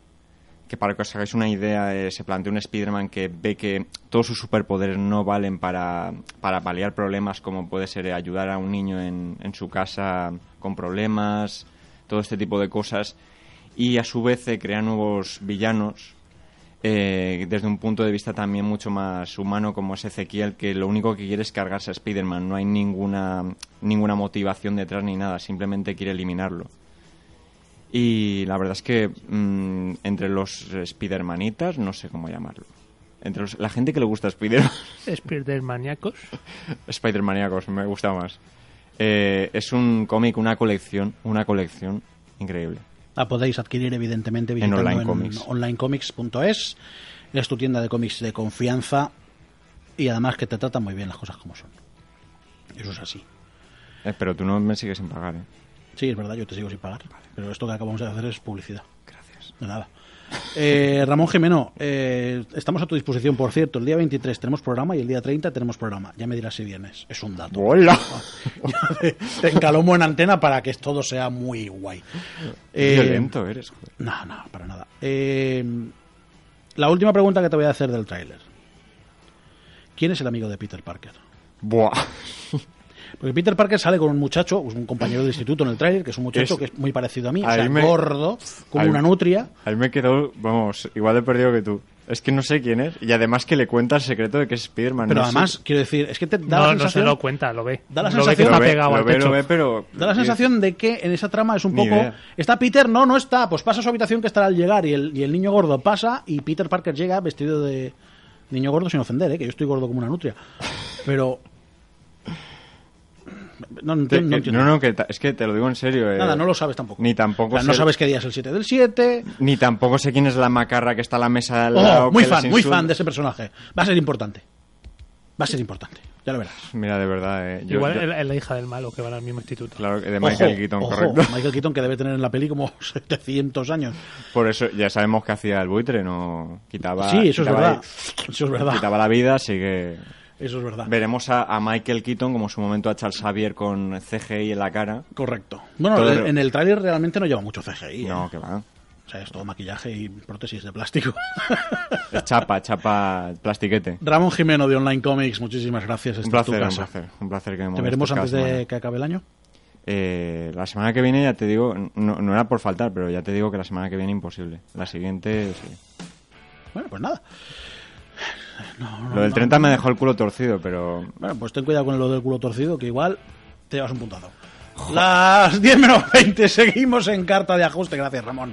que para que os hagáis una idea, eh, se plantea un Spider-Man que ve que todos sus superpoderes no valen para, para paliar problemas como puede ser ayudar a un niño en, en su casa con problemas, todo este tipo de cosas, y a su vez eh, crea nuevos villanos eh, desde un punto de vista también mucho más humano como es Ezequiel, que lo único que quiere es cargarse a Spider-Man, no hay ninguna, ninguna motivación detrás ni nada, simplemente quiere eliminarlo. Y la verdad es que mm, entre los Spidermanitas, no sé cómo llamarlo. Entre los- la gente que le gusta Spider [laughs] Spider maníacos. Spidermaníacos, me gusta más. Eh, es un cómic, una colección, una colección increíble. La podéis adquirir evidentemente visitando en Online Comics. onlinecomics.es. Es tu tienda de cómics de confianza y además que te tratan muy bien las cosas como son. Eso es así. Eh, pero tú no me sigues sin pagar, ¿eh? Sí, es verdad, yo te sigo sin pagar. Pero esto que acabamos de hacer es publicidad. Gracias. De nada. Eh, Ramón Jimeno, eh, estamos a tu disposición, por cierto. El día 23 tenemos programa y el día 30 tenemos programa. Ya me dirás si vienes. Es un dato. ¡Hola! [laughs] Te, te encalomo en antena para que todo sea muy guay. Eh, violento eres, joder. No, no, para nada. Eh, la última pregunta que te voy a hacer del tráiler. ¿Quién es el amigo de Peter Parker? Buah. Porque Peter Parker sale con un muchacho, un compañero de instituto en el tráiler, que es un muchacho Es- que es muy parecido a mí, o Ahí sea, me- gordo, como una nutria. Ahí me quedó, vamos, igual de perdido que tú. Es que no sé quién es. Y además que le cuenta el secreto de que es Spider-Man. Pero no sé. además, quiero decir, es que te da la No, no se sensación... lo cuenta, lo ve. Da la lo ve que sensación- está Lo ve, lo ve, techo. lo ve, pero... Da la sensación de que en esa trama es un Ni poco... idea. ¿Está Peter? No, no está. Pues pasa a su habitación que estará al llegar y el, y el niño gordo pasa y Peter Parker llega vestido de niño gordo sin ofender, ¿eh? que yo estoy gordo como una nutria. Pero... No, no, no que- entiendo. no, no, que ta- es que te lo digo en serio. eh, Nada, no lo sabes tampoco. Ni tampoco O sea, no sabes qué día es el 7 del 7. Ni tampoco sé quién es la macarra que está a la mesa al Oh, lado. muy fan, muy fan de ese personaje. Va a ser importante. Va a ser importante. Ya lo verás. Mira, de verdad, eh, yo- Igual yo- es la hija del malo que va al mismo instituto. Claro, de Michael Ojo, Keaton, ojo, correcto. Michael Keaton que debe tener en la peli como [laughs] 700 años. Por eso ya sabemos que hacía el buitre, no quitaba. sí, eso es verdad. Eso es verdad. Quitaba la vida, así que. Eso es verdad. Veremos a, a Michael Keaton como en su momento a Charles Xavier con CGI en la cara. Correcto. Bueno, Todo en- el- tráiler realmente no lleva mucho CGI. ¿eh? No, que va. O sea, es todo maquillaje y prótesis de plástico. [laughs] Es chapa, chapa, plastiquete. Ramón Jimeno de Online Comics, muchísimas gracias. Un Esta es tu placer, un casa. placer. Un placer que me Te veremos antes semana. de que acabe el año. Eh, la semana que viene, ya te digo, no, no era por faltar, pero ya te digo que la semana que viene imposible. La siguiente, sí. Bueno, pues nada. Lo del 30 me dejó el culo torcido, pero Bueno, pues ten cuidado con lo del culo torcido, que igual te llevas un puntazo. Las 10 menos 20, seguimos en carta de ajuste. Gracias, Ramón.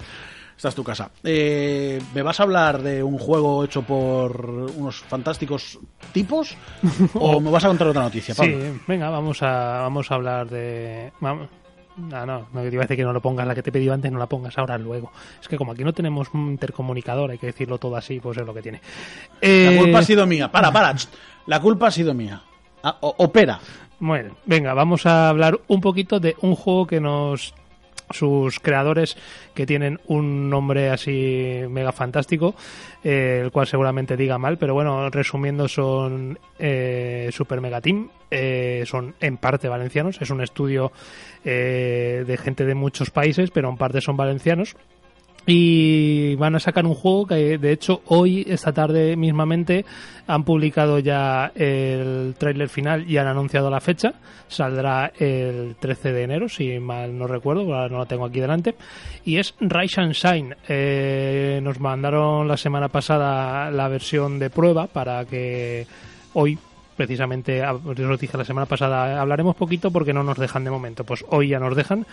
Esta es tu casa. Eh, ¿Me vas a hablar de un juego hecho por unos fantásticos tipos? [laughs] ¿O me vas a contar otra noticia, Pablo? Sí, venga, vamos a, vamos a hablar de... Vamos. No, no, no te iba a decir que no lo pongas, la que te he pedido antes no la pongas ahora, luego. Es que como aquí no tenemos un intercomunicador, hay que decirlo todo así, pues es lo que tiene. La Eh, culpa ha sido mía. Para, para. La culpa ha sido mía. Ah, opera. Bueno, venga, vamos a hablar un poquito de un juego que nos sus creadores que tienen un nombre así mega fantástico, eh, el cual seguramente diga mal, pero bueno, resumiendo son eh, Super Mega Team, eh, son en parte valencianos, es un estudio eh, de gente de muchos países, pero en parte son valencianos. Y van a sacar un juego que, de hecho, hoy, esta tarde mismamente, han publicado ya el tráiler final y han anunciado la fecha. Saldrá el 13 de enero, si mal no recuerdo, no lo tengo aquí delante. Y es Rise and Shine. Eh, nos mandaron la semana pasada la versión de prueba para que hoy precisamente, ah, os lo dije la semana pasada, hablaremos poquito porque no nos dejan de momento. Pues hoy ya nos dejan.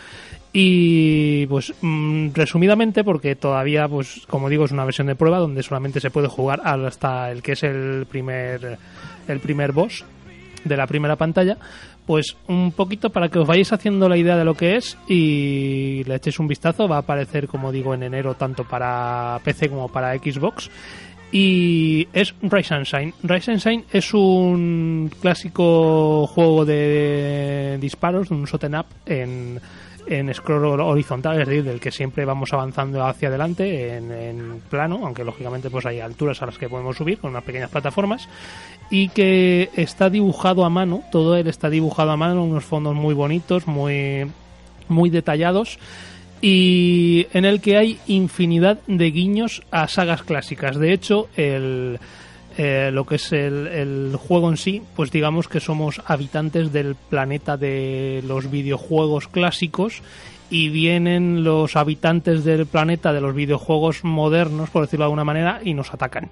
Y pues mm, resumidamente, porque todavía, pues como digo, es una versión de prueba donde solamente se puede jugar hasta el que es el primer, el primer boss de la primera pantalla. Pues un poquito para que os vayáis haciendo la idea de lo que es y le echéis un vistazo. Va a aparecer, como digo, en enero tanto para PC como para Xbox y es Rise and Shine. Rise and Shine es un clásico juego de disparos, un shot up en, en scroll horizontal, es decir, del que siempre vamos avanzando hacia adelante en, en plano, aunque lógicamente pues hay alturas a las que podemos subir con unas pequeñas plataformas y que está dibujado a mano, todo él está dibujado a mano, unos fondos muy bonitos, muy muy detallados y en el que hay infinidad de guiños a sagas clásicas. De hecho, el, eh, lo que es el, juego en sí, pues digamos que somos habitantes del planeta de los videojuegos clásicos y vienen los habitantes del planeta de los videojuegos modernos, por decirlo de alguna manera, y nos atacan.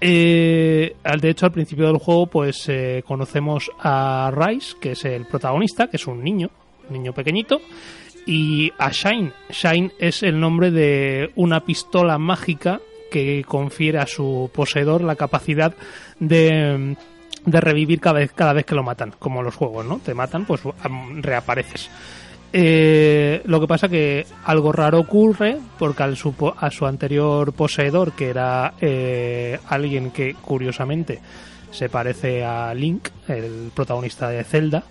Eh, de hecho, al principio del juego, pues eh, conocemos a Rice, que es el protagonista, que es un niño, un niño pequeñito, y a Shine. Shine es el nombre de una pistola mágica que confiere a su poseedor la capacidad de, de revivir cada vez, cada vez que lo matan, como los juegos, ¿no? Te matan, pues reapareces. Eh, lo que pasa que algo raro ocurre porque al su, a su anterior poseedor, que era eh, alguien que curiosamente se parece a Link, el protagonista de Zelda,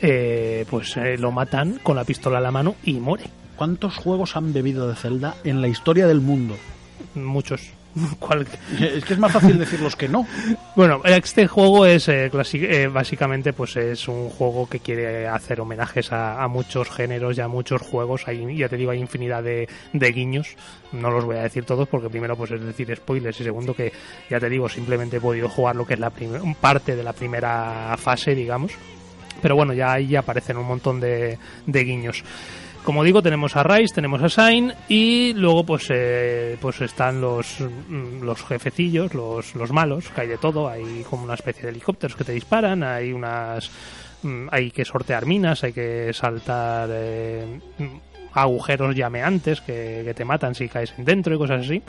eh, pues eh, lo matan con la pistola a la mano y muere. ¿Cuántos juegos han bebido de Zelda en la historia del mundo? Muchos. [laughs] ¿Cuál? Es que es más fácil decirlos que no. [laughs] Bueno, este juego es eh, eh, básicamente pues es un juego que quiere hacer homenajes a, a muchos géneros y a muchos juegos. Hay, ya te digo, hay infinidad de, de guiños. No los voy a decir todos porque primero pues es decir spoilers y segundo que ya te digo simplemente he podido jugar lo que es la parte de la primera fase, digamos. Pero bueno, ya ahí aparecen un montón de, de guiños. Como digo, tenemos a Rice, tenemos a Shine y luego pues eh, pues están los, mm, los jefecillos, los, los malos, que hay de todo, hay como una especie de helicópteros que te disparan, hay unas mm, hay que sortear minas, hay que saltar eh, agujeros llameantes que, que te matan si caes dentro y cosas así.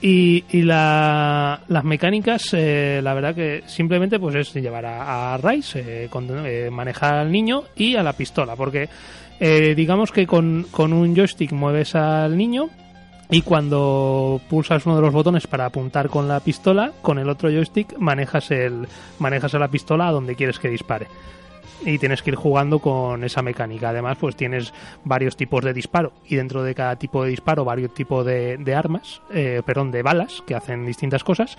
Y, y la- las mecánicas, eh, la verdad que simplemente pues es llevar a, a Rice, eh, con- eh, manejar al niño y a la pistola, porque eh, digamos que con, con un joystick mueves al niño y cuando pulsas uno de los botones para apuntar con la pistola, con el otro joystick manejas el manejas a la pistola a donde quieres que dispare. Y tienes que ir jugando con esa mecánica. Además, pues tienes varios tipos de disparo. Y dentro de cada tipo de disparo, varios tipos de, armas, eh, perdón, de balas, que hacen distintas cosas.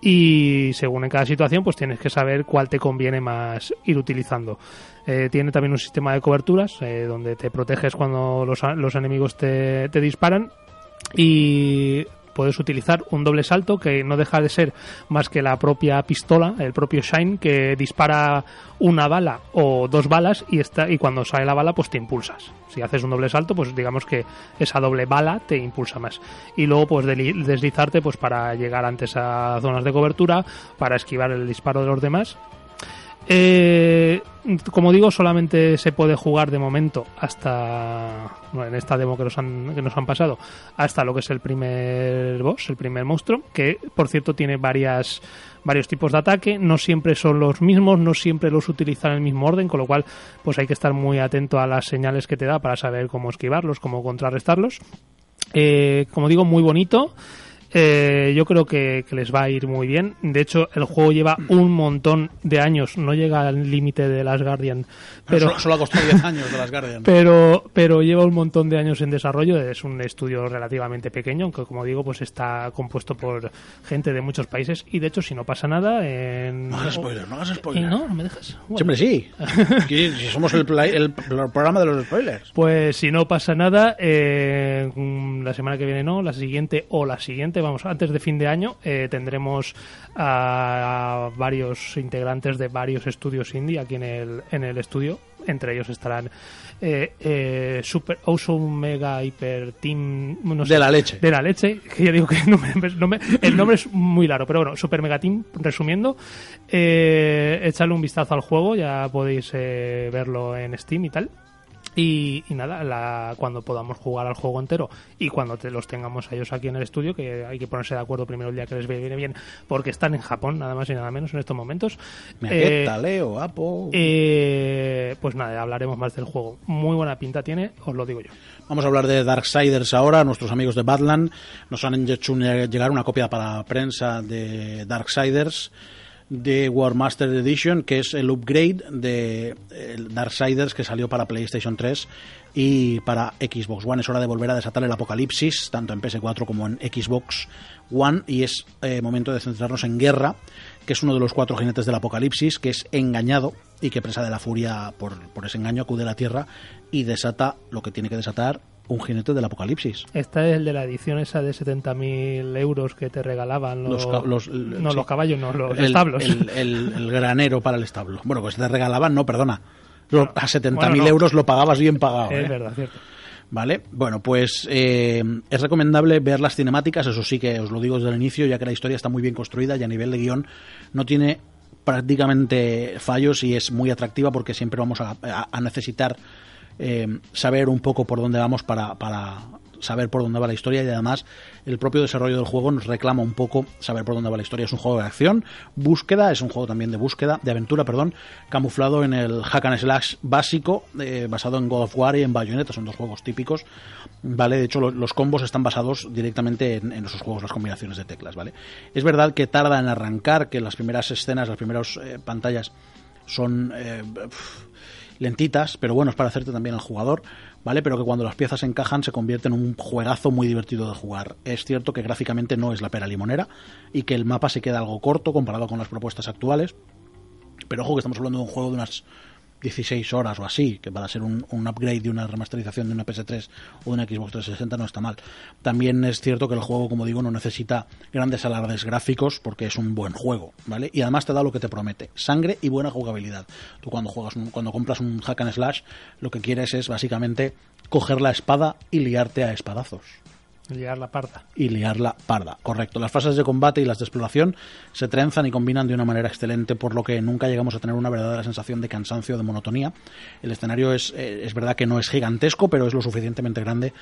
Y según en cada situación, pues tienes que saber cuál te conviene más ir utilizando. Eh, tiene también un sistema de coberturas, eh, donde te proteges cuando los, los enemigos te, te disparan y puedes utilizar un doble salto que no deja de ser más que la propia pistola, el propio Shine que dispara una bala o dos balas y está y cuando sale la bala pues te impulsas. Si haces un doble salto pues digamos que esa doble bala te impulsa más y luego pues deslizarte pues para llegar antes a zonas de cobertura, para esquivar el disparo de los demás eh, como digo, solamente se puede jugar de momento hasta en esta demo que nos, han, pasado, hasta lo que es el primer boss, el primer monstruo, que por cierto tiene varios tipos de ataque, no siempre son los mismos, no siempre los utilizan en el mismo orden, con lo cual pues hay que estar muy atento a las señales que te da para saber cómo esquivarlos, cómo contrarrestarlos. Eh, como digo, muy bonito. Eh, yo creo que, que les va a ir muy bien. De hecho, el juego lleva un montón de años. No llega al límite de las Guardian. Pero, solo, solo ha costado 10 años de las Guardian. [laughs] pero, pero lleva un montón de años en desarrollo. Es un estudio relativamente pequeño, aunque como digo, pues está compuesto por gente de muchos países. Y de hecho, si no pasa nada, en... No hagas spoiler, no hagas ¿Y spoiler. no? ¿No me dejas? Bueno. Siempre sí. [laughs] Aquí, si somos el, play- el programa de los spoilers. Pues si no pasa nada, eh, la semana que viene no, la siguiente o la siguiente, vamos, antes de fin de año, eh, tendremos a, varios integrantes de varios estudios indie aquí en el, en el estudio. Entre ellos estarán eh, eh, Super Awesome Mega Hyper Team. no sé, De la leche. De la leche, que ya digo que el nombre, el nombre- el nombre es muy largo, pero bueno, Super Mega Team, resumiendo, echadle un vistazo al juego, ya podéis verlo en Steam y tal. Y, y nada, la, cuando podamos jugar al juego entero y cuando te, los tengamos a ellos aquí en el estudio, que hay que ponerse de acuerdo primero el día que les viene bien, porque están en Japón, nada más y nada menos en estos momentos. Mira, Eh, ¿qué tal, Leo? Apo. eh, pues nada, hablaremos más del juego. Muy buena pinta tiene, os lo digo yo. Vamos a hablar de Darksiders ahora. Nuestros amigos de Badland nos han hecho llegar una copia para prensa de Darksiders de War Master Edition, que es el upgrade de el Darksiders que salió para PlayStation 3 y para Xbox One. Es hora de volver a desatar el apocalipsis, tanto en PS4 como en Xbox One, y es eh, momento de centrarnos en Guerra, que es uno de los cuatro jinetes del apocalipsis, que es engañado y que presa de la furia por, por ese engaño acude a la Tierra y desata lo que tiene que desatar un jinete del apocalipsis. Este es el de la edición esa de 70.000 euros que te regalaban los, los- no, sí. los caballos, no, los el, establos. El, el- el granero para el establo. Bueno, pues te regalaban, no, perdona. A 70.000 bueno, no. euros lo pagabas bien pagado. es ¿eh? verdad, cierto. Vale, bueno, pues eh, es recomendable ver las cinemáticas, eso sí que os lo digo desde el inicio, ya que la historia está muy bien construida y a nivel de guion no tiene prácticamente fallos y es muy atractiva porque siempre vamos a, a- a necesitar eh, saber un poco por dónde vamos para, para saber por dónde va la historia y además el propio desarrollo del juego nos reclama un poco saber por dónde va la historia. Es un juego de acción, búsqueda, es un juego también de búsqueda, de aventura, perdón, camuflado en el hack and slash básico, eh, basado en God of War y en Bayonetta, son dos juegos típicos, ¿vale? De hecho, lo- los combos están basados directamente en, esos juegos, las combinaciones de teclas, ¿vale? Es verdad que tarda en arrancar, que las primeras escenas, las primeras eh, pantallas son eh, lentitas, pero bueno, es para hacerte también al jugador, ¿vale? Pero que cuando las piezas encajan se convierte en un juegazo muy divertido de jugar. Es cierto que gráficamente no es la pera limonera y que el mapa se queda algo corto comparado con las propuestas actuales, pero ojo que estamos hablando de un juego de unas 16 horas o así, que para ser un, upgrade de una remasterización de una PS3 o de una Xbox 360 no está mal. También es cierto que el juego, como digo, no necesita grandes alardes gráficos porque es un buen juego, ¿vale? Y además te da lo que te promete, sangre y buena jugabilidad. Tú cuando juegas cuando compras un hack and slash, lo que quieres es básicamente coger la espada y liarte a espadazos. Liar la parda. y liarla parda. Correcto. Las fases de combate y las de exploración se trenzan y combinan de una manera excelente, por lo que nunca llegamos a tener una verdadera sensación de cansancio o de monotonía. El escenario es, eh, es verdad que no es gigantesco, pero es lo suficientemente grande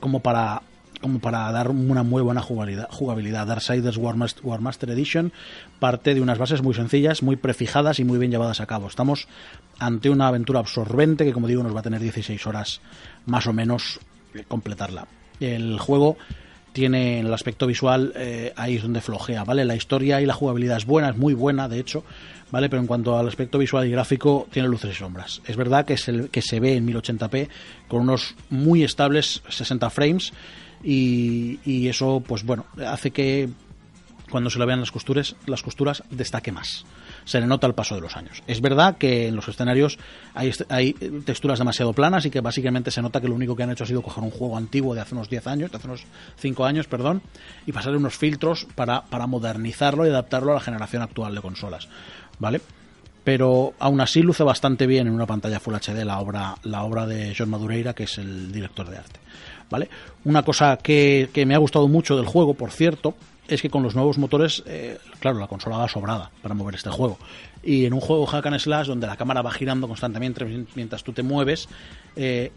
como para como para dar una muy buena jugabilidad. jugabilidad. Darksiders War Mas- War Master Edition parte de unas bases muy sencillas, muy prefijadas y muy bien llevadas a cabo. Estamos ante una aventura absorbente que, como digo, nos va a tener 16 horas más o menos completarla. El juego tiene en el aspecto visual, eh, ahí es donde flojea, ¿vale? La historia y la jugabilidad es buena, es muy buena, de hecho, ¿vale? Pero en cuanto al aspecto visual y gráfico, tiene luces y sombras. Es verdad que se, que se ve en 1080p con unos muy estables 60 frames y, y eso, pues bueno, hace que cuando se le vean las costuras, las costuras destaque más. Se le nota el paso de los años. Es verdad que en los escenarios hay, hay texturas demasiado planas y que básicamente se nota que lo único que han hecho ha sido coger un juego antiguo de hace unos 10 años, de hace unos 5 años, perdón, y pasarle unos filtros para, modernizarlo y adaptarlo a la generación actual de consolas. ¿Vale? Pero aún así luce bastante bien en una pantalla Full HD la obra, la obra de John Madureira, que es el director de arte. ¿Vale? Una cosa que me ha gustado mucho del juego, por cierto, es que con los nuevos motores, eh, claro, la consola va sobrada para mover este juego. Y en un juego hack and slash donde la cámara va girando constantemente mientras tú te mueves, eh,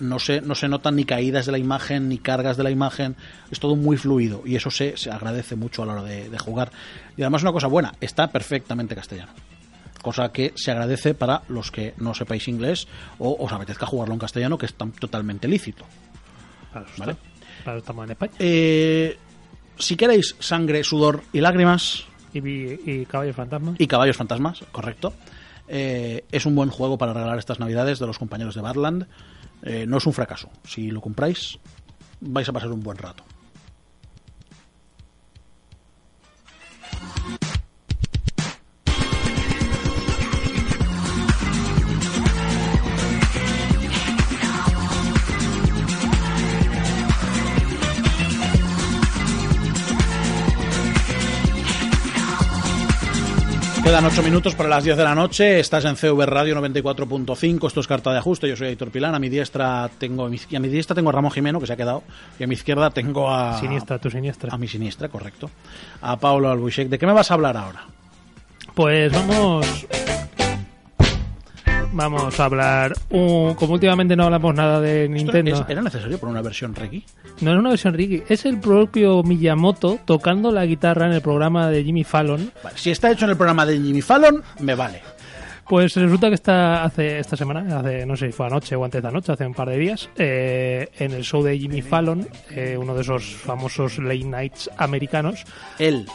no se, no se notan ni caídas de la imagen, ni cargas de la imagen, es todo muy fluido y eso se, se agradece mucho a la hora de, de jugar. Y además una cosa buena, está perfectamente castellano. Cosa que se agradece para los que no sepáis inglés o os apetezca jugarlo en castellano, que es tan- totalmente lícito. ¿Vale? estamos en España. Eh, si queréis sangre, sudor y lágrimas Y, vi- y Caballo Fantasma. y caballos fantasmas, correcto, eh, es un buen juego para regalar estas navidades de los compañeros de Badland. Eh, no es un fracaso. Si lo compráis, vais a pasar un buen rato. Quedan 8 minutos para las 10 de la noche. Estás en CV Radio 94.5. Esto es Carta de Ajuste. Yo soy Aitor Pilán. A mi diestra tengo y a mi diestra tengo a Ramón Jimeno, que se ha quedado. Y a mi izquierda tengo a. Siniestra, tu siniestra. A mi siniestra, correcto. A Pablo Albuixec. ¿De qué me vas a hablar ahora? Pues vamos. Vamos a hablar. un- como últimamente no hablamos nada de ¿Esto Nintendo. ¿Era necesario por una versión reggae? No es una versión Ricky, es el propio Miyamoto tocando la guitarra en el programa de Jimmy Fallon. Vale, si está hecho en el programa de Jimmy Fallon, me vale. Pues resulta que está hace esta semana, hace no sé si fue anoche o antes de anoche, hace un par de días, eh, en el show de Jimmy Fallon, eh, uno de esos famosos late nights americanos. El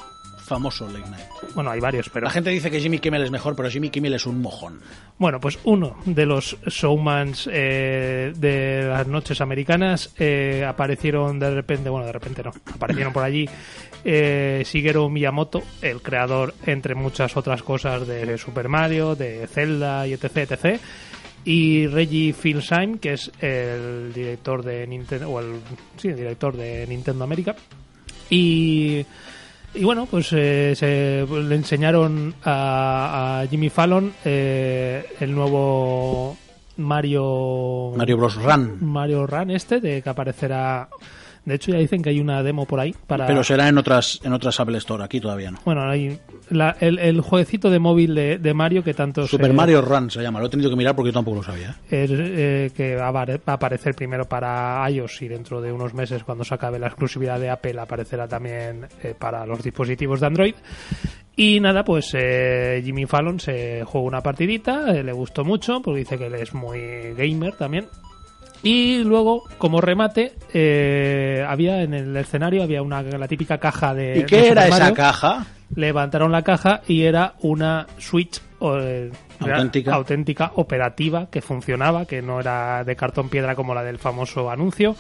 famoso Late Night. Bueno, hay varios, pero La gente dice que Jimmy Kimmel es mejor, pero Jimmy Kimmel es un mojón. Bueno, pues uno de los showmans eh, de las noches americanas eh, aparecieron de repente, bueno, de repente no, aparecieron por allí eh, Shigeru Miyamoto, el creador, entre muchas otras cosas, de Super Mario, de Zelda y etc, etc. Y Reggie Fils-Aime, que es el director de Nintendo, o el, sí, el director de Nintendo América. Y y bueno, pues eh, se, le enseñaron a, a Jimmy Fallon eh, el nuevo Mario Mario Bros. Run. Mario Run este de que aparecerá. De hecho ya dicen que hay una demo por ahí para. Pero será en otras, en otras Apple Store, aquí todavía no. Bueno, hay la- el, el jueguecito de móvil de, de Mario que tanto Super Mario Run se llama, lo he tenido que mirar porque yo tampoco lo sabía. es, eh, que va a apare- va a aparecer primero para iOS y dentro de unos meses cuando se acabe la exclusividad de Apple aparecerá también eh, para los dispositivos de Android y nada pues eh, Jimmy Fallon se juega una partidita le gustó mucho porque dice que él es muy gamer también y luego como remate eh, había en el escenario había una la típica caja de ¿Y de qué era esa caja? Levantaron la caja y era una Switch eh, Auténtica. auténtica operativa que funcionaba, que no era de cartón piedra como la del famoso anuncio.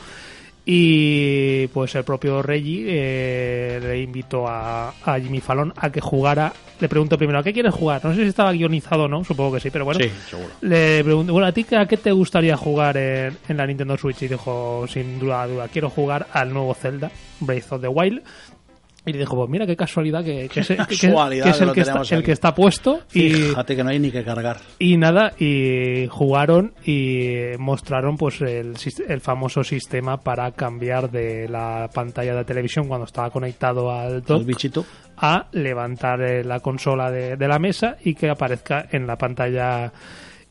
Y pues el propio Reggie eh, le invitó a, a Jimmy Fallon a que jugara. Le pregunto primero, ¿a qué quieres jugar? No sé si estaba guionizado o no, supongo que sí, pero bueno. Sí, seguro. Le pregunto, bueno, ¿a ti qué- a qué te gustaría jugar en, en la Nintendo Switch? Y dijo, sin duda, duda, quiero jugar al nuevo Zelda, Breath of the Wild. Y dijo, pues mira qué casualidad que, que, se- que- [laughs] que- Casualidad que es el que, está, tenemos el aquí. que está puesto. Y, Fíjate que no hay ni que cargar. y nada, y jugaron y mostraron pues el, famoso sistema para cambiar de la pantalla de televisión cuando estaba conectado al dock bichito. a levantar eh, la consola de, de la mesa y que aparezca en la pantalla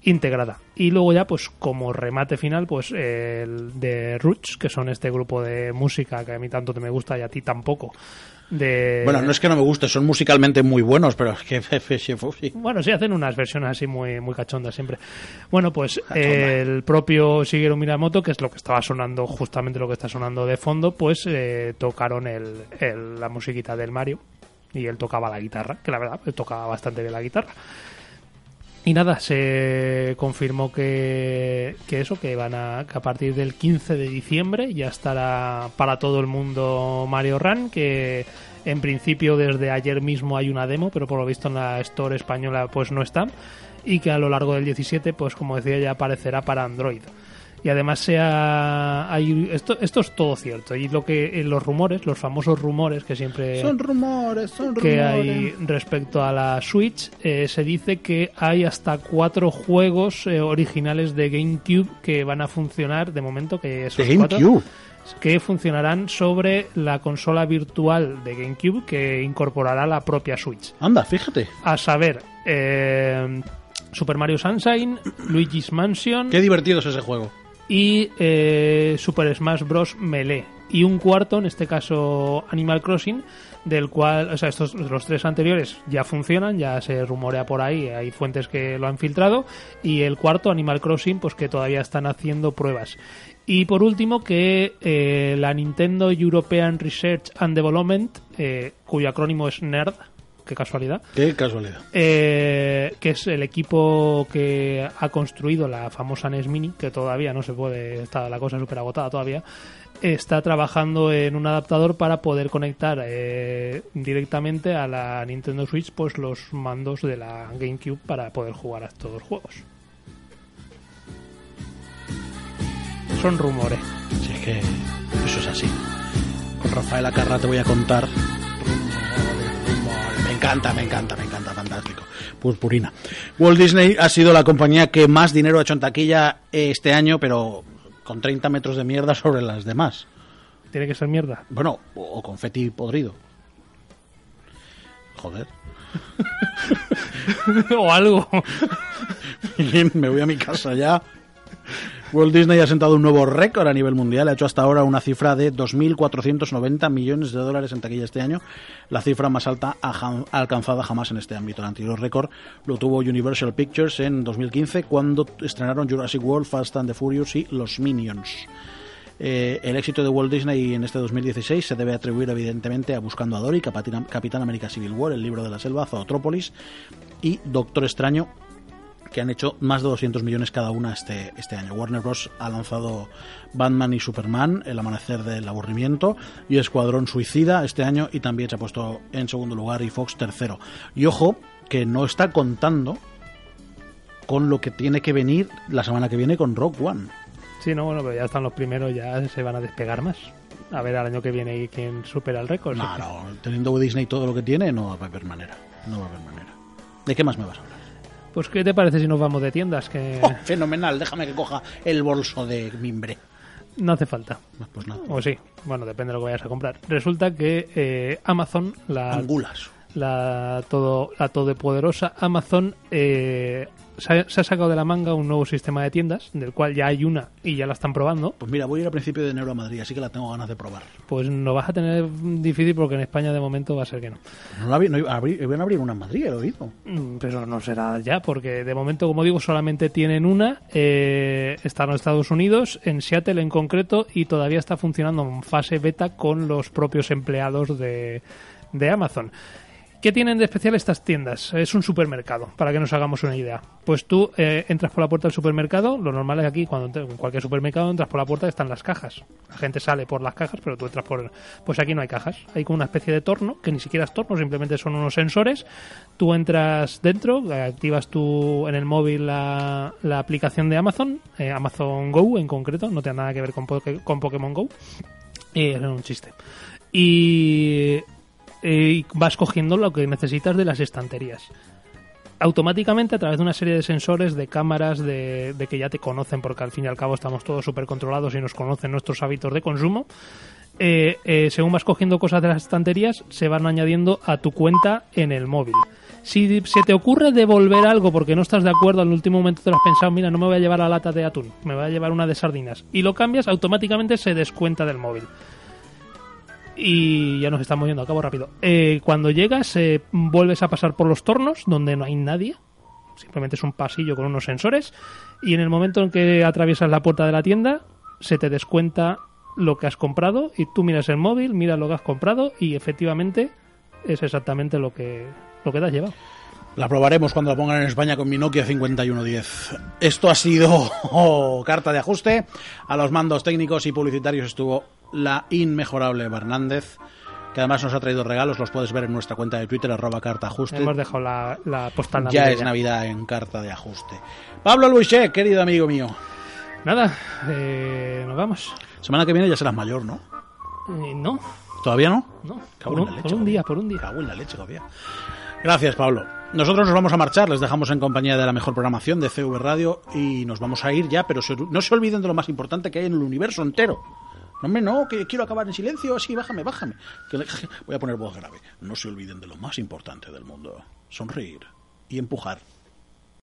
integrada. Y luego ya, pues como remate final, pues el de Roots, que son este grupo de música que a mí tanto te me gusta y a ti tampoco. De... Bueno, no es que no me guste, son musicalmente muy buenos, pero es que [laughs] sí. Bueno, sí, hacen unas versiones así muy, muy cachondas siempre. Bueno, pues el propio Shigeru Miyamoto, que es lo que estaba sonando, justamente lo que está sonando de fondo, pues eh, tocaron el, el- la musiquita del Mario y él tocaba la guitarra, que la verdad, él tocaba bastante bien la guitarra. Y nada, se confirmó que, que eso, que van a, que a partir del 15 de diciembre ya estará para todo el mundo Mario Run, que en principio desde ayer mismo hay una demo, pero por lo visto en la Store española pues no está, y que a lo largo del 17, pues como decía, ya aparecerá para Android. Y además sea hay esto esto es todo cierto y lo que en los rumores los famosos rumores que siempre Son rumores, son rumores. que hay respecto a la Switch, eh, se dice que hay hasta cuatro juegos eh, originales de GameCube que van a funcionar de momento que esos De cuatro GameCube. que funcionarán sobre la consola virtual de GameCube que incorporará la propia Switch. Anda, fíjate. A saber, eh, Super Mario Sunshine, Luigi's Mansion Qué divertido es ese juego. Y eh, Super Smash Bros. Melee. Y un cuarto, en este caso Animal Crossing, del cual, o sea, estos los tres anteriores ya funcionan, ya se rumorea por ahí, hay fuentes que lo han filtrado, y el cuarto, Animal Crossing, pues que todavía están haciendo pruebas. Y por último, que eh, la Nintendo European Research and Development, eh, cuyo acrónimo es NERD, qué casualidad, Qué casualidad. eh, que es el equipo que ha construido la famosa NES Mini, que todavía no se puede, está la cosa súper agotada todavía, está trabajando en un adaptador para poder conectar eh, directamente a la Nintendo Switch pues los mandos de la GameCube para poder jugar a estos juegos. Son rumores. Si es que eso es así. Con Rafael Acarra te voy a contar. Me encanta, me encanta, me encanta, fantástico. Purpurina. Walt Disney ha sido la compañía que más dinero ha hecho en taquilla este año, pero con 30 metros de mierda sobre las demás. Tiene que ser mierda. Bueno, o, o confeti podrido. Joder. [laughs] o algo. [laughs] Bien, me voy a mi casa ya. Walt Disney ha sentado un nuevo récord a nivel mundial. Ha hecho hasta ahora una cifra de 2.490 millones de dólares en taquilla este año, la cifra más alta alcanzada jamás en este ámbito. El anterior récord lo tuvo Universal Pictures en 2015 cuando estrenaron Jurassic World, Fast and the Furious y Los Minions. Eh, el éxito de Walt Disney en este 2016 se debe atribuir evidentemente a Buscando a Dory, Capitán América Civil War, El libro de la selva, Zootrópolis y Doctor Extraño, que han hecho más de 200 millones cada una este, este año. Warner Bros. ha lanzado Batman y Superman, El amanecer del aburrimiento y Escuadrón Suicida este año y también se ha puesto en segundo lugar y Fox tercero. Y ojo, que no está contando con lo que tiene que venir la semana que viene con Rock One. Sí, no, bueno, pero ya están los primeros, ya se van a despegar más. A ver al año que viene quién supera el récord. No, no, teniendo Disney todo lo que tiene, no va a haber manera. No va a haber manera. ¿De qué más me vas a hablar? Pues, ¿qué te parece si nos vamos de tiendas? Que Oh, fenomenal, déjame que coja el bolso de mimbre. no hace falta. Pues nada. O sí, bueno, depende de lo que vayas a comprar. Resulta que eh, Amazon, la, Angulas. la, todo, la todopoderosa Amazon, eh, se, ha, se ha sacado de la manga un nuevo sistema de tiendas, del cual ya hay una y ya la están probando. Pues mira, voy a ir a principio de enero a Madrid, así que la tengo ganas de probar. Pues no vas a tener difícil porque en España de momento va a ser que no. No la vi- no iba a abrir, iban a abrir una en Madrid, he oído. Mm, Pero no será ya, porque de momento, como digo, solamente tienen una. Eh, está en Estados Unidos, en Seattle en concreto, y todavía está funcionando en fase beta con los propios empleados de, de Amazon. ¿Qué tienen de especial estas tiendas? Es un supermercado, para que nos hagamos una idea. Pues tú eh, entras por la puerta del supermercado, lo normal es aquí, cuando en cualquier supermercado, entras por la puerta y están las cajas. La gente sale por las cajas, pero tú entras por... Pues aquí no hay cajas. Hay como una especie de torno, que ni siquiera es torno, simplemente son unos sensores. Tú entras dentro, activas tú en el móvil la, aplicación de Amazon, eh, Amazon Go en concreto, no tiene nada que ver con, Poké- con Pokémon Go. Es un chiste. Y eh, y vas cogiendo lo que necesitas de las estanterías. Automáticamente, a través de una serie de sensores, de cámaras, de, de que ya te conocen, porque al fin y al cabo estamos todos súper controlados y nos conocen nuestros hábitos de consumo, eh, eh, según vas cogiendo cosas de las estanterías, se van añadiendo a tu cuenta en el móvil. Si se te ocurre devolver algo porque no estás de acuerdo, al último momento te lo has pensado, mira, no me voy a llevar la lata de atún, me voy a llevar una de sardinas, y lo cambias, automáticamente se descuenta del móvil. Y ya nos estamos yendo a cabo rápido. Eh, cuando llegas, eh, vuelves a pasar por los tornos, donde no hay nadie. Simplemente es un pasillo con unos sensores. Y en el momento en que atraviesas la puerta de la tienda, se te descuenta lo que has comprado. Y tú miras el móvil, miras lo que has comprado. Y efectivamente es exactamente lo que, lo que te has llevado. La probaremos cuando la pongan en España con mi Nokia 5110. Esto ha sido [laughs] carta de ajuste. A los mandos técnicos y publicitarios estuvo la inmejorable Hernández, que además nos ha traído regalos. Los puedes ver en nuestra cuenta de Twitter, arroba carta ajuste. Hemos dejado la, la postal Ya es Navidad en carta de ajuste. Pablo Luisé, querido amigo mío. Nada, eh, nos vamos. Semana que viene ya serás mayor, ¿no? Eh, no, ¿Todavía no? no. Cago Por en un, la leche, por un día, por un día. Cago en la leche todavía. Gracias, Pablo. Nosotros nos vamos a marchar, les dejamos en compañía de la mejor programación de CV Radio y nos vamos a ir ya, pero no se olviden de lo más importante que hay en el universo entero. No, hombre, no, que quiero acabar en silencio, sí, bájame, bájame. [laughs] Voy a poner voz grave. No se olviden de lo más importante del mundo. Sonreír y empujar.